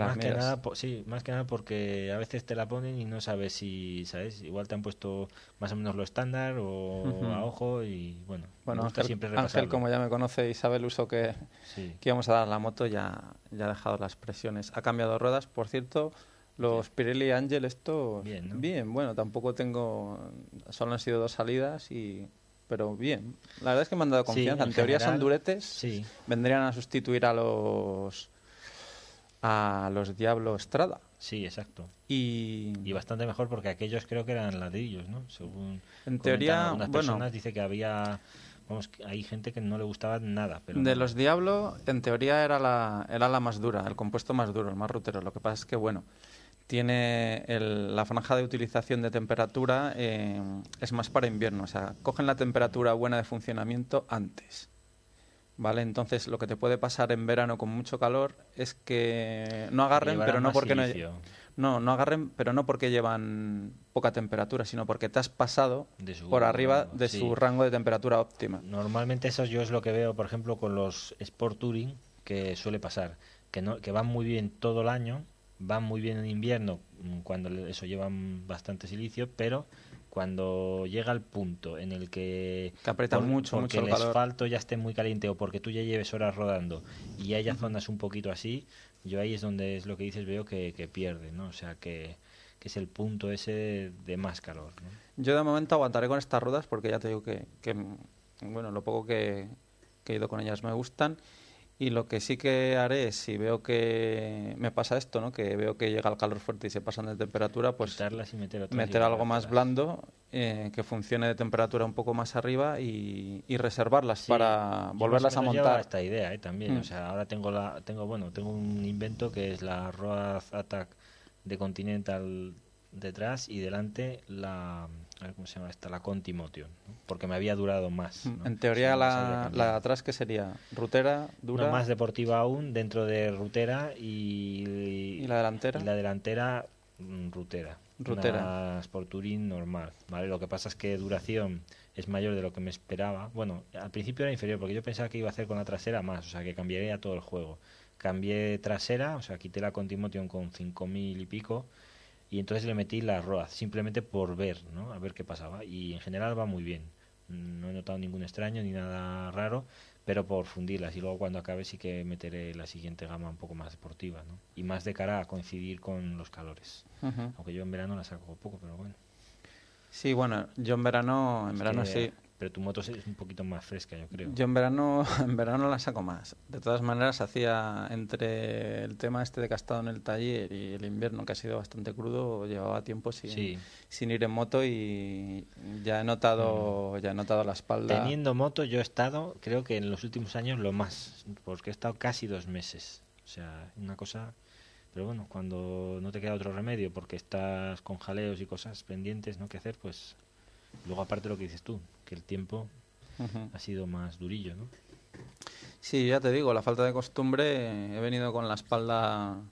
más que nada, sí, más que nada porque a veces te la ponen y no sabes si, ¿sabes? Igual te han puesto más o menos lo estándar o a ojo y bueno, Bueno, Ángel, siempre Ángel, como ya me conoce y sabe el uso que, Sí. que íbamos a dar a la moto, ya, ya ha dejado las presiones. Ha cambiado ruedas, por cierto, los Pirelli Angel, esto Bien, ¿no? bien, bueno, tampoco tengo, solo han sido dos salidas y... Pero bien, la verdad es que me han dado Sí, confianza. en en teoría son duretes, Sí, vendrían a sustituir a los a los Diablo Strada. sí, exacto. Y, Y bastante mejor porque aquellos creo que eran ladrillos, ¿no? Según en teoría, algunas bueno, personas, dice que había, vamos, hay gente que no le gustaba nada, pero de no. los Diablo, en teoría era la, era la más dura, el compuesto más duro, el más rutero. Lo que pasa es que, bueno, tiene el- la franja de utilización de temperatura eh, es más para invierno, o sea, cogen la temperatura buena de funcionamiento antes. ¿Vale? Entonces, lo que te puede pasar en verano con mucho calor es que no agarren, pero no porque no, silicio no, no agarren, pero no porque llevan poca temperatura, sino porque te has pasado su por arriba de sí. su rango de temperatura óptima. Normalmente eso yo es lo que veo, por ejemplo, con los Sport Touring, que suele pasar, que, no, que van muy bien todo el año, van muy bien en invierno, mm, cuando eso llevan bastante silicio, pero cuando llega el punto en el que, Que aprieta mucho, porque mucho el el asfalto ya esté muy caliente o porque tú ya lleves horas rodando y haya zonas un poquito así, yo ahí es donde es lo que dices, veo que, que pierde, ¿no? O sea, que, que es el punto ese de más calor, ¿no? Yo de momento aguantaré con estas ruedas porque ya te digo que, que, bueno, lo poco que, que he ido con ellas me gustan. Y lo que sí que haré es, si veo que me pasa esto, ¿no? que veo que llega el calor fuerte y se pasan de temperatura, pues y meter y algo más blando eh, que funcione de temperatura un poco más arriba y, y reservarlas Sí, para yo volverlas a montar. esta idea ¿eh? también Mm. o sea ahora tengo la tengo bueno tengo un invento que es la Road Attack de Continental detrás y delante la cómo se llama esta la Conti Motion ¿no? porque me había durado más ¿no? En teoría la, la de atrás que sería rutera, dura No, más deportiva aún dentro de rutera y, y la delantera. y la delantera mm, rutera. Rutera. Una Sport Touring normal, ¿vale? Lo que pasa es que duración es mayor de lo que me esperaba. Bueno, al principio era inferior porque yo pensaba que iba a hacer con la trasera más, o sea, que cambiaría todo el juego. Cambié trasera, o sea, quité la Continmotion con 5000 y pico y entonces le metí la ROAD, simplemente por ver, ¿no? A ver qué pasaba. Y en general va muy bien. No he notado ningún extraño ni nada raro, pero por fundirlas. Y luego cuando acabe sí que meteré la siguiente gama un poco más deportiva, ¿no? Y más de cara a coincidir con los calores. Aunque yo en verano la saco poco, pero bueno. Sí, bueno, yo en verano, en Es verano sí. Pero tu moto es un poquito más fresca, yo creo. Yo en verano, en verano la saco más. De todas maneras, hacía entre el tema este de estado en el taller y el invierno, que ha sido bastante crudo, llevaba tiempo sin, Sí. sin ir en moto y ya he notado, ya he notado la espalda. Teniendo moto yo he estado, creo que en los últimos años lo más, porque he estado casi dos meses. O sea, una cosa... Pero bueno, cuando no te queda otro remedio porque estás con jaleos y cosas pendientes, ¿no? Que hacer, pues luego aparte lo que dices tú, que el tiempo ha sido más durillo, ¿no? Sí, ya te digo, la falta de costumbre, he venido con la espalda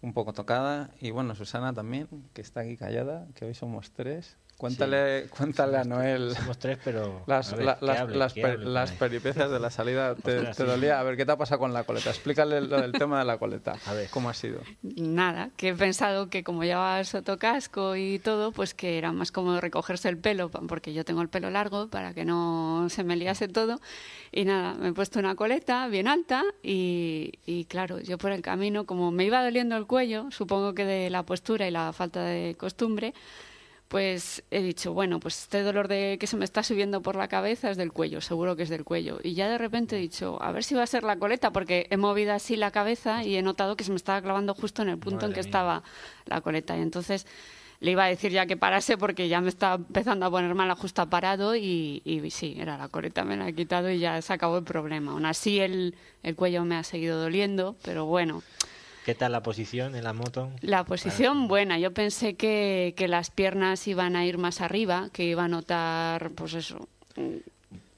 un poco tocada y bueno, Susana también, que está aquí callada, que hoy somos tres. Cuéntale, cuéntale a Noel Somos tres, pero las, a ver, la- las, hable, las per- las peripecias de la salida. ¿Te, Ostras, te sí. dolía? A ver, ¿qué te ha pasado con la coleta? Explícale lo del tema de la coleta. A ver. ¿Cómo ha sido? Nada, que he pensado que como llevaba sotocasco y todo, pues que era más cómodo recogerse el pelo, porque yo tengo el pelo largo para que no se me liase todo. Y nada, me he puesto una coleta bien alta y, y claro, yo por el camino, como me iba doliendo el cuello, supongo que de la postura y la falta de costumbre, pues he dicho, bueno, pues este dolor de que se me está subiendo por la cabeza es del cuello, seguro que es del cuello. Y ya de repente he dicho, a ver si va a ser la coleta, porque he movido así la cabeza y he notado que se me estaba clavando justo en el punto en que mía. estaba la coleta. Y entonces le iba a decir ya que parase porque ya me estaba empezando a poner mal justo ha parado y, y sí, era la coleta, me la he quitado y ya se acabó el problema. Aún así el, el cuello me ha seguido doliendo, pero bueno. ¿Qué tal la posición en la moto? La posición buena. Yo pensé que, que las piernas iban a ir más arriba, que iba a notar, pues eso.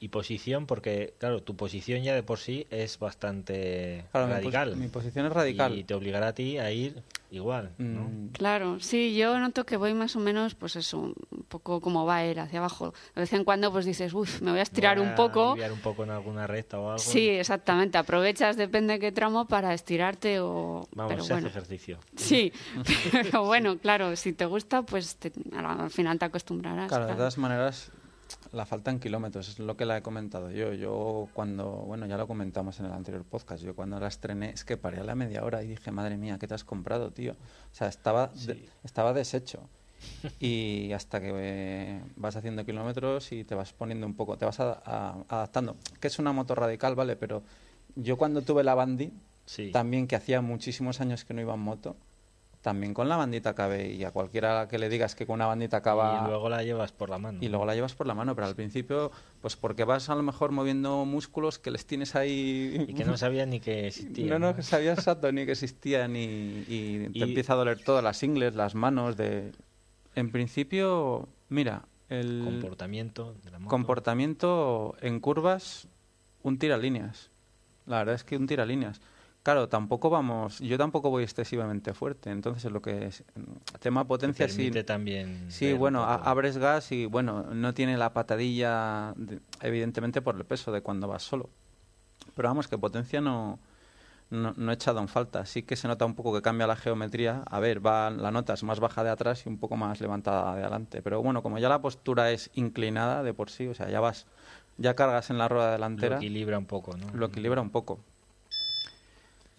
Y posición, porque claro, tu posición ya de por sí es bastante Claro, mi pos- radical. mi posición es radical. Y te obligará a ti a ir igual, ¿no? Mm, Claro, sí, yo noto que voy más o menos, pues eso, un poco como va a ir hacia abajo. De vez en cuando, pues dices, uff, me voy a estirar Voy un a poco. aliviar un poco en alguna recta o algo. Sí, exactamente. Aprovechas, depende de qué tramo, para estirarte o. Vamos, pero se bueno. hace ejercicio. Sí, pero bueno, claro, si te gusta, pues te- al al final te acostumbrarás. Claro, de claro. todas maneras, la falta en kilómetros, es lo que la he comentado yo. Yo cuando, bueno, ya lo comentamos en el anterior podcast, yo cuando la estrené es que paré a la media hora y dije, madre mía, ¿qué te has comprado, tío? O sea, estaba, de- estaba deshecho. Y hasta que eh, vas haciendo kilómetros y te vas poniendo un poco, te vas a- a- adaptando. Que es una moto radical, ¿vale? Pero yo cuando tuve la Bandi, Sí. también que hacía muchísimos años que no iba en moto, también con la bandita cabe y a cualquiera que le digas que con una bandita acaba Y luego la llevas por la mano. y luego la llevas por la mano, pero al principio, pues porque vas a lo mejor moviendo músculos que les tienes ahí... Y que no sabías ni que existía. No, no, que sabías exacto ni que existía ni y te Y- empieza a doler todo, las ingles, las manos, de... En principio, mira, el Comportamiento de la moto. comportamiento en curvas, un tiralíneas. La verdad es que un tiralíneas. Claro, tampoco vamos, yo tampoco voy excesivamente fuerte, entonces es lo que es tema Te potencia sí. también. Sí, bueno, a- abres gas y bueno, no tiene la patadilla, de- evidentemente por el peso de cuando vas solo. Pero vamos, que potencia no, no, no he echado en falta. Sí que se nota un poco que cambia la geometría. A ver, va, la nota es más baja de atrás y un poco más levantada de adelante. Pero bueno, como ya la postura es inclinada de por sí, o sea, ya vas, ya cargas en la rueda delantera Lo equilibra un poco, ¿no? lo equilibra un poco.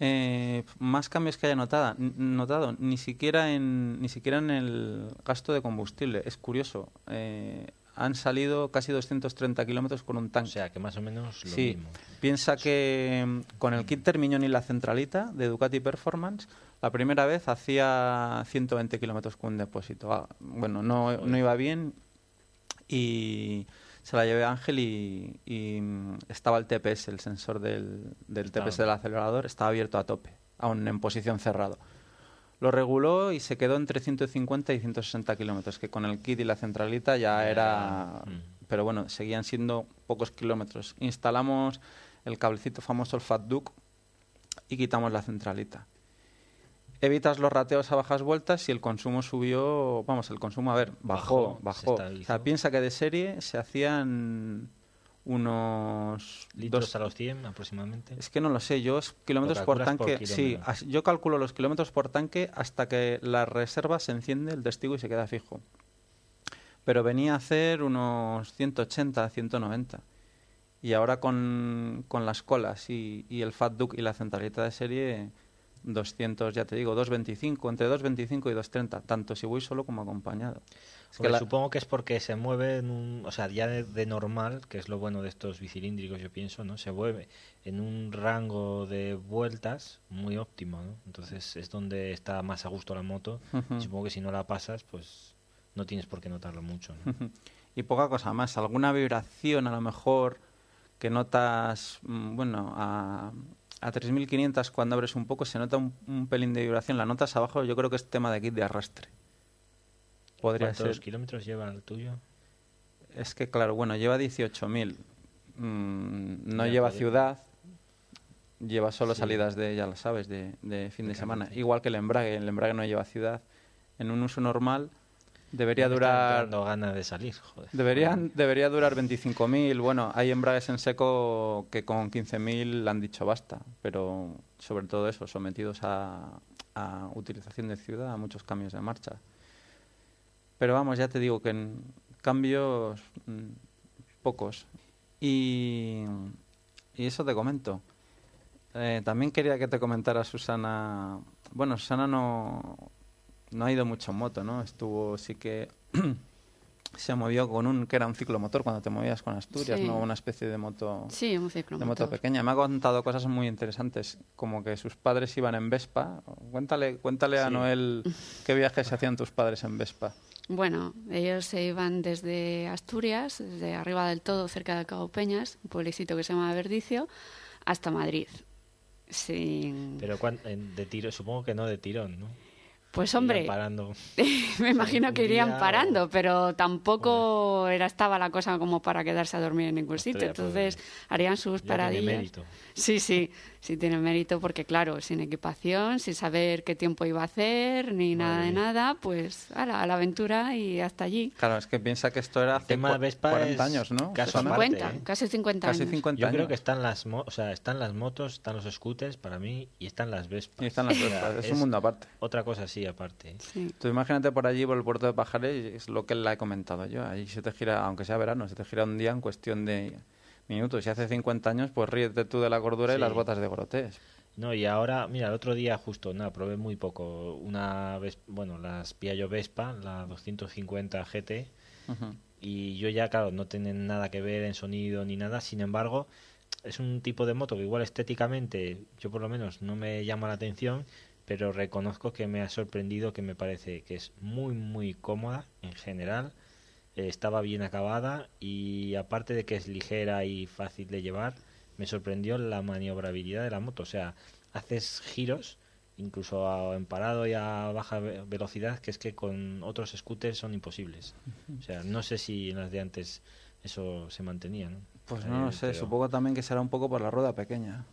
Eh, más cambios que haya notado, notado ni siquiera en ni siquiera en el gasto de combustible. Es curioso. eh, han salido casi 230 kilómetros con un O tanque. sea, que más o menos lo sí, mismo. piensa que mm, con el kit Termiñón y la centralita de Ducati Performance, la primera vez hacía 120 kilómetros con un depósito. Ah, bueno, no, no iba bien y se la llevé a Ángel y, y, mm, estaba el TPS, el sensor del. TPS del acelerador, estaba abierto a tope, aún en posición cerrado. Lo reguló y se quedó entre 150 y 160 kilómetros, que con el kit y la centralita ya era... mm. Pero bueno, seguían siendo pocos kilómetros. Instalamos el cablecito famoso, el Fat Duke, y quitamos la centralita. Evitas los rateos a bajas vueltas y el consumo subió, vamos, el consumo, a ver, bajó, Bajó, se. O sea, piensa que de serie se hacían unos Litros dos- a los 100 aproximadamente. es que no lo sé, yo es kilómetros por tanque, sí, yo calculo los kilómetros por tanque hasta que la reserva se enciende el testigo y se queda fijo. Pero venía a hacer unos 180, 190. Y ahora con, con las colas y, y el Fat Duke y la centralita de serie, 200, ya te digo, 225, entre 225 y 230, tanto si voy solo como acompañado. Es que Hombre, la- Supongo que es porque se mueve en un, o sea, ya de, de normal, que es lo bueno de estos bicilíndricos, yo pienso, ¿no? Se mueve en un rango de vueltas muy óptimo, ¿no? Entonces es donde está más a gusto la moto. Ujú. Supongo que si no la pasas, pues no tienes por qué notarlo mucho, ¿no? y poca cosa más. Alguna vibración a lo mejor que notas, mm, bueno, a, a 3500 cuando abres un poco se nota un, un pelín de vibración. La notas abajo yo creo que es tema de kit de arrastre. Podría ¿Cuántos ser. kilómetros lleva el tuyo? Es que claro, bueno, lleva 18.000. Mm, no Ya, lleva podría- ciudad. Lleva solo Sí. salidas de, ya lo sabes, de, de fin de semana. Igual que el embrague. El embrague no lleva ciudad. En un uso normal debería durar dando ganas de salir, joder. Deberían, debería durar 25.000. Bueno, hay embragues en seco que con 15.000 han dicho basta, pero sobre todo eso, sometidos a, a utilización de ciudad, a muchos cambios de marcha. Pero vamos, ya te digo que en cambios mm, pocos. Y, y eso te comento. Eh, también quería que te comentara Susana. Bueno, Susana no, no ha ido mucho en moto, ¿no? Estuvo, sí que se movió con un que era un ciclomotor cuando te movías con Asturias, Sí. ¿no? Una especie de moto Sí, un de ciclomotor. moto pequeña. Me ha contado cosas muy interesantes, como que sus padres iban en Vespa. Cuéntale, cuéntale a. Noel qué viajes hacían tus padres en Vespa. Bueno, ellos se iban desde Asturias, desde arriba del todo, cerca de Cabo Peñas, un pueblecito que se llama Verdicio, hasta Madrid. Sin... Pero cuán- en- de tiro, supongo que no de tirón, ¿no? Pues hombre, parando. me imagino que irían parando, pero tampoco era estaba la cosa como para quedarse a dormir en ningún sitio. Entonces harían sus Ya tiene paradillas. mérito. Sí, sí, sí tiene mérito porque claro, sin equipación, sin saber qué tiempo iba a hacer, ni nada de mía. nada, pues a la aventura y hasta allí. Claro, es que piensa que esto era hace tema Vespa 40 es años, ¿no? caso Susana? aparte, 50, ¿eh? casi 50 Casi años. 50 Yo años. creo que están las, mo- o sea, están las motos, están los scooters para mí y están las Vespas. Y están las O sea, Vespas, es un mundo aparte. Otra cosa así aparte. ¿eh? Sí. Tú imagínate por allí, por el puerto de Pajares, y es lo que le he comentado yo. Allí se te gira, aunque sea verano, se te gira un día en cuestión de minutos. Y hace 50 años, pues ríete tú de la cordura y Sí. las botas de Gorotés. No, y ahora, mira, el otro día justo, nada, probé muy poco. Una vez, bueno, las Piaggio Vespa, la 250 GT, Ujú. y yo ya, claro, no tienen nada que ver en sonido ni nada, sin embargo, es un tipo de moto que igual estéticamente, yo por lo menos no me llama la atención, pero reconozco que me ha sorprendido, que me parece que es muy, muy cómoda en general, eh, estaba bien acabada y aparte de que es ligera y fácil de llevar, me sorprendió la maniobrabilidad de la moto, o sea, haces giros incluso a- en parado y a baja ve- velocidad, que es que con otros scooters son imposibles. O sea, no sé si en las de antes eso se mantenía, ¿no? Pues Eh, no lo sé, pero- supongo también que será un poco por la rueda pequeña.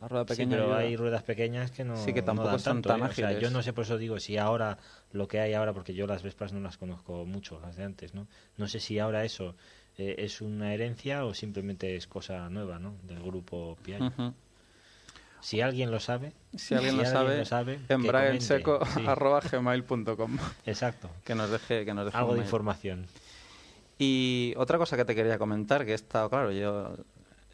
La rueda Sí, pero ayuda. hay ruedas pequeñas que no, Sí, que no tampoco dan son tanto, tan ¿eh? O sea, yo no sé, por eso digo, si ahora lo que hay ahora, porque yo las Vespas no las conozco mucho, las de antes, ¿no? No sé si ahora eso eh, es una herencia o simplemente es cosa nueva, ¿no? Del grupo Piaggio. Si alguien lo sabe, Si alguien lo sabe, lo sabe, en Sí. exacto. que nos deje que nos deje Algo de mail. información. Y otra cosa que te quería comentar, que he estado, claro, yo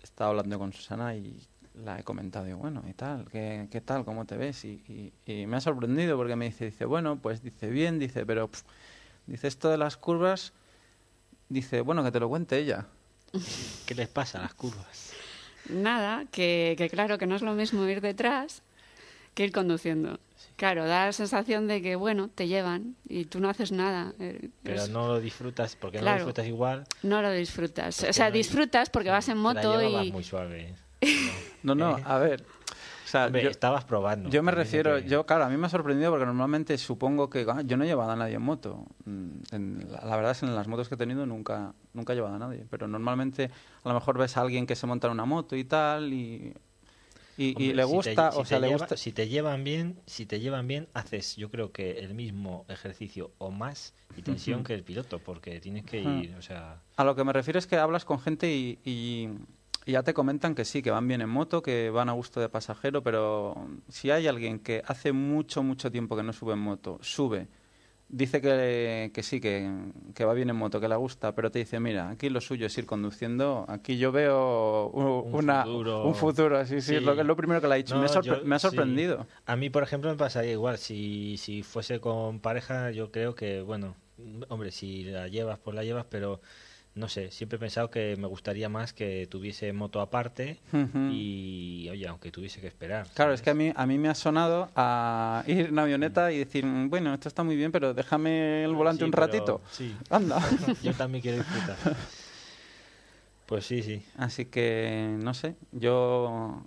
he estado hablando con Susana y la he comentado, y bueno, ¿y tal? ¿Qué, qué tal? ¿Cómo te ves? Y, y- y me ha sorprendido porque me dice, dice, bueno, pues dice, bien, dice, pero, dice, esto de las curvas, dice, bueno, que te lo cuente ella. ¿Qué les pasa a las curvas? Nada, que, que claro, que no es lo mismo ir detrás que ir conduciendo. Claro, da la sensación de que, bueno, te llevan y tú no haces nada. eh, Pero es- no lo disfrutas, porque no lo disfrutas igual. no lo disfrutas. O sea, no disfrutas porque vas en moto la y... muy suave. No, no, Eh. a ver, o sea, Hombre, yo, estabas probando. yo me refiero, que- yo, claro, a mí me ha sorprendido porque normalmente supongo que, ah, yo no he llevado a nadie en moto. Mm, en- la, la verdad es que en las motos que he tenido nunca, nunca he llevado a nadie, pero normalmente a lo mejor ves a alguien que se monta en una moto y tal y... Y, le si te- gusta, si o sea, te le lleva- gusta... Si te llevan bien, si te llevan bien, haces, yo creo que el mismo ejercicio o más y tensión que el piloto, porque tienes que ir, o sea, A lo que me refiero es que hablas con gente y, y- y ya te comentan que sí, que van bien en moto, que van a gusto de pasajero, pero si hay alguien que hace mucho, mucho tiempo que no sube en moto, sube, dice que, que sí, que, que va bien en moto, que le gusta, pero te dice, mira, aquí lo suyo es ir conduciendo, aquí yo veo Un una, futuro. un futuro, sí, sí, Sí. es lo, que- es lo primero que le ha dicho. No, me, yo- me ha sí. sorprendido. A mí, por ejemplo, me pasaría igual. Si, si fuese con pareja, yo creo que, bueno, hombre, si la llevas, pues la llevas, pero no sé, siempre he pensado que me gustaría más que tuviese moto aparte y, oye, aunque tuviese que esperar. Claro, es que a mí, a mí me ha sonado a ir en avioneta y decir, "Mm, bueno, esto está muy bien, pero déjame el volante Sí, un pero- ratito. Sí, Anda. yo también quiero disfrutar. Pues sí, sí. Así que, no sé, yo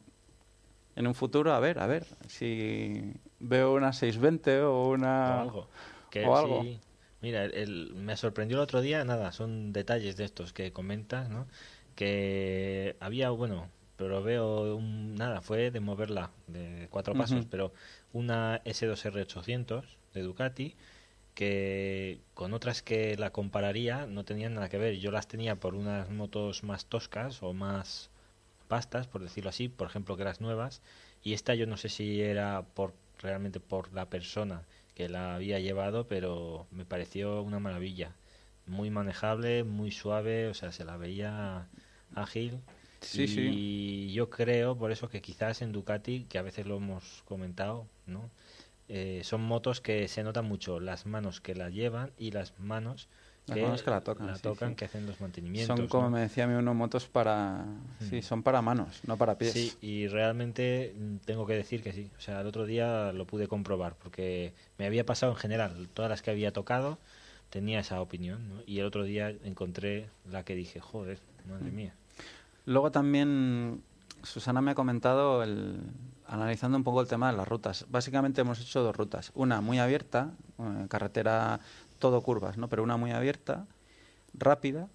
en un futuro, a ver, a ver, si veo una 620 o una... o algo. Que o algo. sí. Mira, el- me sorprendió el otro día, nada, son detalles de estos que comentas, ¿no? Que había, bueno, pero veo un, nada, fue de moverla de cuatro pasos, pero una S2R800 de Ducati que con otras que la compararía no tenían nada que ver. Yo las tenía por unas motos más toscas o más pastas, por decirlo así, por ejemplo que las nuevas, y esta yo no sé si era por realmente por la persona que la había llevado, pero me pareció una maravilla. Muy manejable, muy suave, o sea, se la veía ágil. Sí, y sí. yo creo, por eso que quizás en Ducati, que a veces lo hemos comentado, ¿no? Eh, son motos que se notan mucho las manos que la llevan y las manos Las que, manos que la tocan, sí, sí. que hacen los mantenimientos. Son, como ¿no? me decía a mí, unos motos para... Sí, Mm. son para manos, no para pies. Sí, y realmente mm, tengo que decir que sí. O sea, el otro día lo pude comprobar porque me había pasado en general. Todas las que había tocado tenía esa opinión. ¿no? Y el otro día encontré la que dije, joder, madre mía. Luego también Susana me ha comentado, el, analizando un poco el tema de las rutas. Básicamente hemos hecho dos rutas. Una muy abierta, eh, carretera todo curvas, ¿no? Pero una muy abierta, rápida.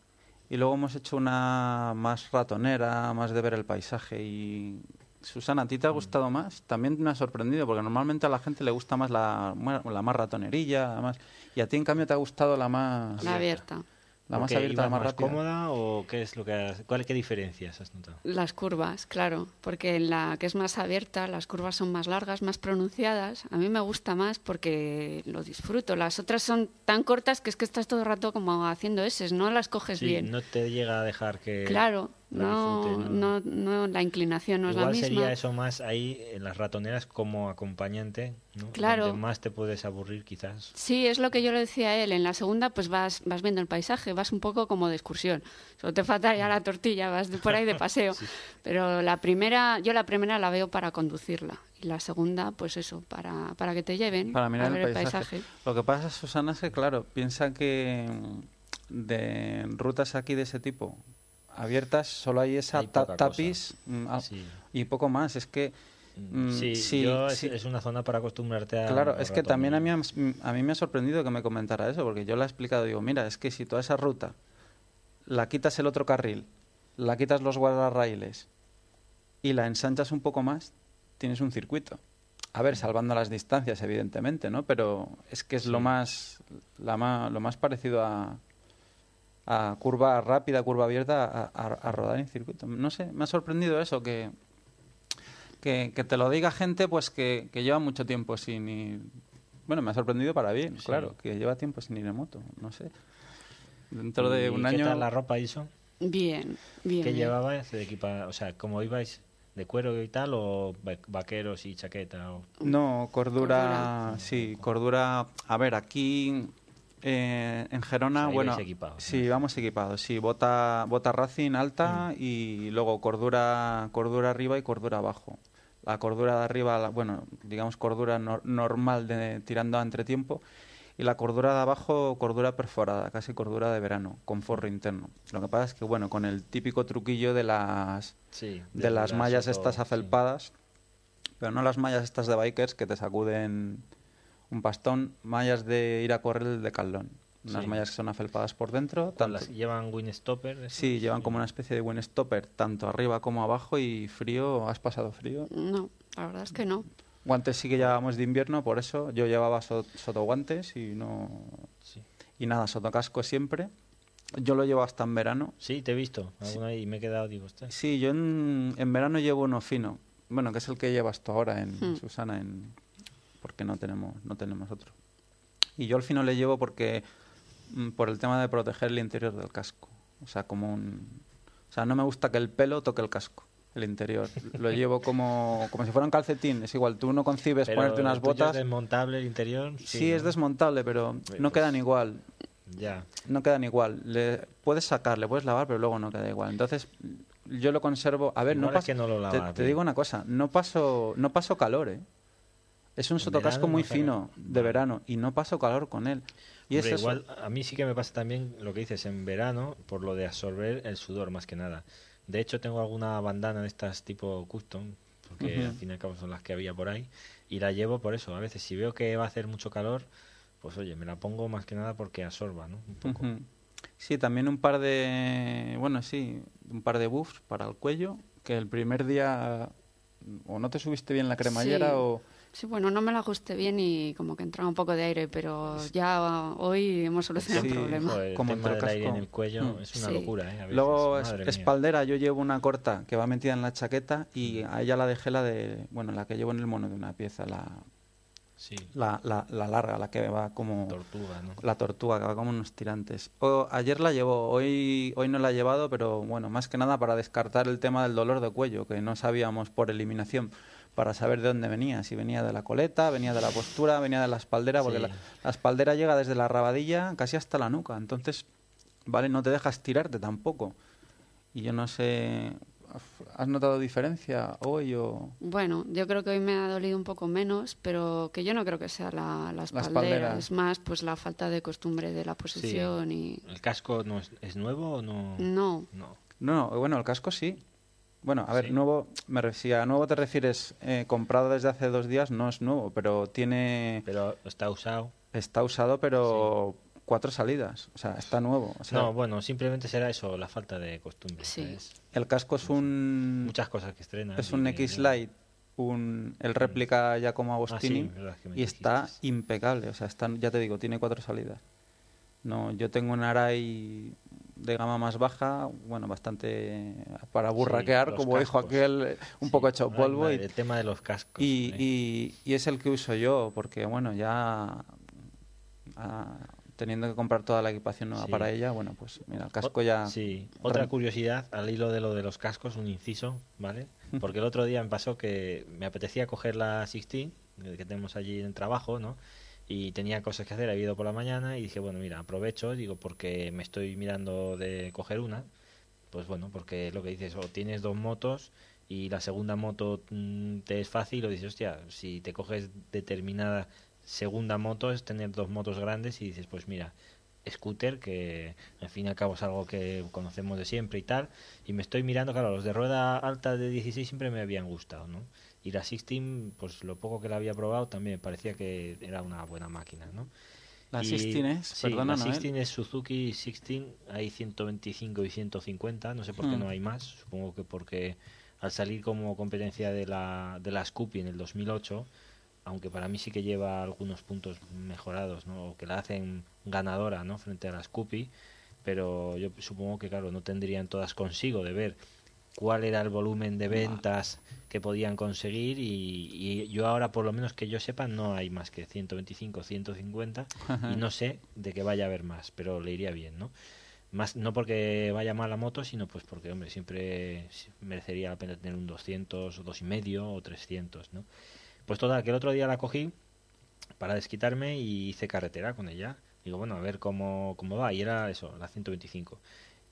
Y luego hemos hecho una más ratonera, más de ver el paisaje. Y Susana, ¿a ti Mm. te ha gustado más? También me ha sorprendido, porque normalmente a la gente le gusta más la, la más ratonerilla, más... y a ti en cambio te ha gustado la más... La abierta. La más abierta, la más más rápida. cómoda o qué es lo que has- cuál qué diferencias has notado? Las curvas, claro, porque en la que es más abierta, las curvas son más largas, más pronunciadas. A mí me gusta más porque lo disfruto. Las otras son tan cortas que es que estás todo el rato como haciendo eses, no las coges Sí, bien. no te llega a dejar que claro, la no, no, no, la inclinación no es la Igual misma. sería eso más ahí en las ratoneras como acompañante, ¿no? Claro. Donde más te puedes aburrir quizás. Sí, es lo que yo le decía a él. En la segunda, pues vas, vas viendo el paisaje, vas un poco como de excursión. Solo te falta ya la tortilla, vas de- por ahí de paseo. Pero la primera, yo la primera la veo para conducirla. Y la segunda, pues eso, para, para que te lleven para mirar a ver el el paisaje. Lo que pasa, Susana, es que, claro, piensa que de rutas aquí de ese tipo abiertas solo hay esa Hay ta- tapiz mm, ah, Sí. y poco más. Es que, mm, Sí, sí, yo sí. es una zona para acostumbrarte a. claro, es que también a mí, a mí me ha sorprendido que me comentara eso, porque yo le he explicado, digo, mira, es que si toda esa ruta la quitas el otro carril, la quitas los guardarraíles y la ensanchas un poco más, tienes un circuito. A ver, salvando las distancias, evidentemente, ¿no? Pero es que es lo más, la ma- lo más parecido a, a curva rápida, curva abierta, a, a- a rodar en circuito. No sé, me ha sorprendido eso, que, que, que te lo diga gente pues que, que lleva mucho tiempo sin ir... Bueno, me ha sorprendido para bien, Sí. claro, que lleva tiempo sin ir en moto, no sé. Dentro de ¿Y un qué año... tal la ropa eso? Bien, bien. ¿Qué bien. llevabais de equipa? O sea, ¿cómo ibais? ¿De cuero y tal o va- vaqueros y chaqueta? O... No, cordura, Cordura. sí, cordura. A ver, aquí eh, en Gerona, O sea, bueno, equipados, sí, ¿no? vamos equipados, sí, bota, bota Racing alta Mm. y luego cordura, cordura arriba y cordura abajo. La cordura de arriba, la- bueno, digamos cordura nor- normal de tirando a entretiempo y la cordura de abajo, cordura perforada, casi cordura de verano, con forro interno. Lo que pasa es que, bueno, con el típico truquillo de las Sí, de las mallas estas sí. afelpadas, pero no las mallas estas de bikers que te sacuden un pastón, mallas de ir a correr de caldón. Unas Sí. mallas que son afelpadas por dentro. Tanto, las- ¿Llevan windstopper? sí, llevan como una especie de buen stopper, tanto arriba como abajo y frío. ¿Has pasado frío? No, la verdad es que no. Guantes sí que llevábamos de invierno, por eso yo llevaba so- sotoguantes y no Sí. y nada, sotocasco siempre. Yo lo llevo hasta en verano. Sí, te he visto alguna y me he quedado, digo, ostras. Sí, yo en, en verano llevo uno fino. Bueno, que es el que llevas tú ahora en Hmm. Susana, en, porque no tenemos, no tenemos otro. Y yo el fino le llevo porque mm, por el tema de proteger el interior del casco. O sea, como un, o sea, no me gusta que el pelo toque el casco, el interior. Lo llevo como, como si fuera un calcetín. Es igual, tú no concibes Pero ponerte unas ¿el tuyo botas. ¿Es desmontable el interior? Sí, es ¿no? desmontable, pero Pues- no quedan igual. Ya. No quedan igual. Le, puedes sacar, le puedes lavar, pero luego no queda igual. Entonces, yo lo conservo. A ver, no Igual es paso. que no lo te, te digo una cosa, no paso, no paso calor, ¿eh? Es un sotocasco verano muy no fino de verano y no paso calor con él. Y es Hombre, eso. igual a mí sí que me pasa también lo que dices en verano por lo de absorber el sudor más que nada. De hecho tengo alguna bandana de estas tipo custom porque Ujú. al fin y al cabo son las que había por ahí. Y la llevo por eso. A veces si veo que va a hacer mucho calor, pues oye, me la pongo más que nada porque absorba, ¿no? Un poco. Ujú. Sí, también un par de, bueno, sí, un par de buffs para el cuello, que el primer día o no te subiste bien la cremallera Sí. o... Sí, bueno, no me la ajusté bien y como que entraba un poco de aire, pero ya hoy hemos solucionado Sí, el problema. Joder, el Como tema del aire en el cuello Mm. es una Sí. locura, ¿eh? A veces, Luego, espaldera, yo llevo una corta que va metida en la chaqueta y a ella la dejé la de, bueno, la que llevo en el mono de una pieza, la, Sí, la, la, la larga, la que va como... tortuga, ¿no? La tortuga, que va como unos tirantes. O, ayer la llevó, hoy, hoy no la he llevado, pero bueno, más que nada para descartar el tema del dolor de cuello, que no sabíamos por eliminación, para saber de dónde venía, si venía de la coleta, venía de la postura, venía de la espaldera, porque Sí. la, la espaldera llega desde la rabadilla casi hasta la nuca, entonces, vale, no te dejas tirarte tampoco. Y yo no sé, ¿has notado diferencia hoy o...? Bueno, yo creo que hoy me ha dolido un poco menos, pero que yo no creo que sea la, la espaldera, espaldera. es más pues la falta de costumbre de la posición y... ¿El casco no es, es nuevo o no? No, No. No, bueno, el casco sí. Bueno, a ver, Sí. nuevo, me ref- si a nuevo te refieres eh, comprado desde hace dos días, no es nuevo, pero tiene, Pero está usado. está usado, pero cuatro salidas, o sea, está nuevo. O sea, no, bueno, simplemente será eso, la falta de costumbre. Sí. ¿sabes? el casco es un, Muchas cosas que estrenan. es y un X-Lite, un, el réplica ya como Ah, Agostini, sí, y está dijiste. impecable, o sea, está, ya te digo, tiene cuatro salidas. No, yo tengo un Arai de gama más baja, bueno, bastante para burraquear, como dijo aquel, eh, un Sí. poco hecho polvo. madre, y, el tema de los cascos. y, ¿eh? y- y es el que uso yo, porque bueno, ya ah, teniendo que comprar toda la equipación nueva Sí. para ella, bueno, pues mira, el casco ya... Sí, otra curiosidad al hilo de lo de los cascos, un inciso, ¿vale? Porque el otro día me pasó que me apetecía coger la 16 eh, que tenemos allí en el trabajo, ¿no? Y tenía cosas que hacer, había ido por la mañana y dije, bueno, mira, aprovecho, digo, porque me estoy mirando de coger una. Pues bueno, porque lo que dices, o tienes dos motos y la segunda moto mm, te es fácil, o dices, hostia, si te coges determinada segunda moto es tener dos motos grandes y dices, pues mira, scooter, que al fin y al cabo es algo que conocemos de siempre y tal, y me estoy mirando, claro, los de rueda alta de 16 siempre me habían gustado, ¿no? Y la 16, pues lo poco que la había probado también me parecía que era una buena máquina, ¿no? La Y- 16 es, sí, perdona, la Noel. 16 es Suzuki 16, hay 125 y 150, no sé por qué Hmm. no hay más, supongo que porque al salir como competencia de la, de la Scoopy en el 2008, aunque para mí sí que lleva algunos puntos mejorados, ¿no? O que la hacen ganadora, ¿no? Frente a la Scoopy, pero yo supongo que, claro, no tendrían todas consigo de ver cuál era el volumen de ventas que podían conseguir y, y yo ahora, por lo menos que yo sepa, no hay más que 125, 150 y no sé de que vaya a haber más, pero le iría bien, ¿no? Más, no porque vaya mal la moto, sino pues porque, hombre, siempre merecería la pena tener un 200 o dos y medio o 300, ¿no? Pues total, que el otro día la cogí para desquitarme y hice carretera con ella. Digo, bueno, a ver cómo, cómo va. Y era eso, la 125.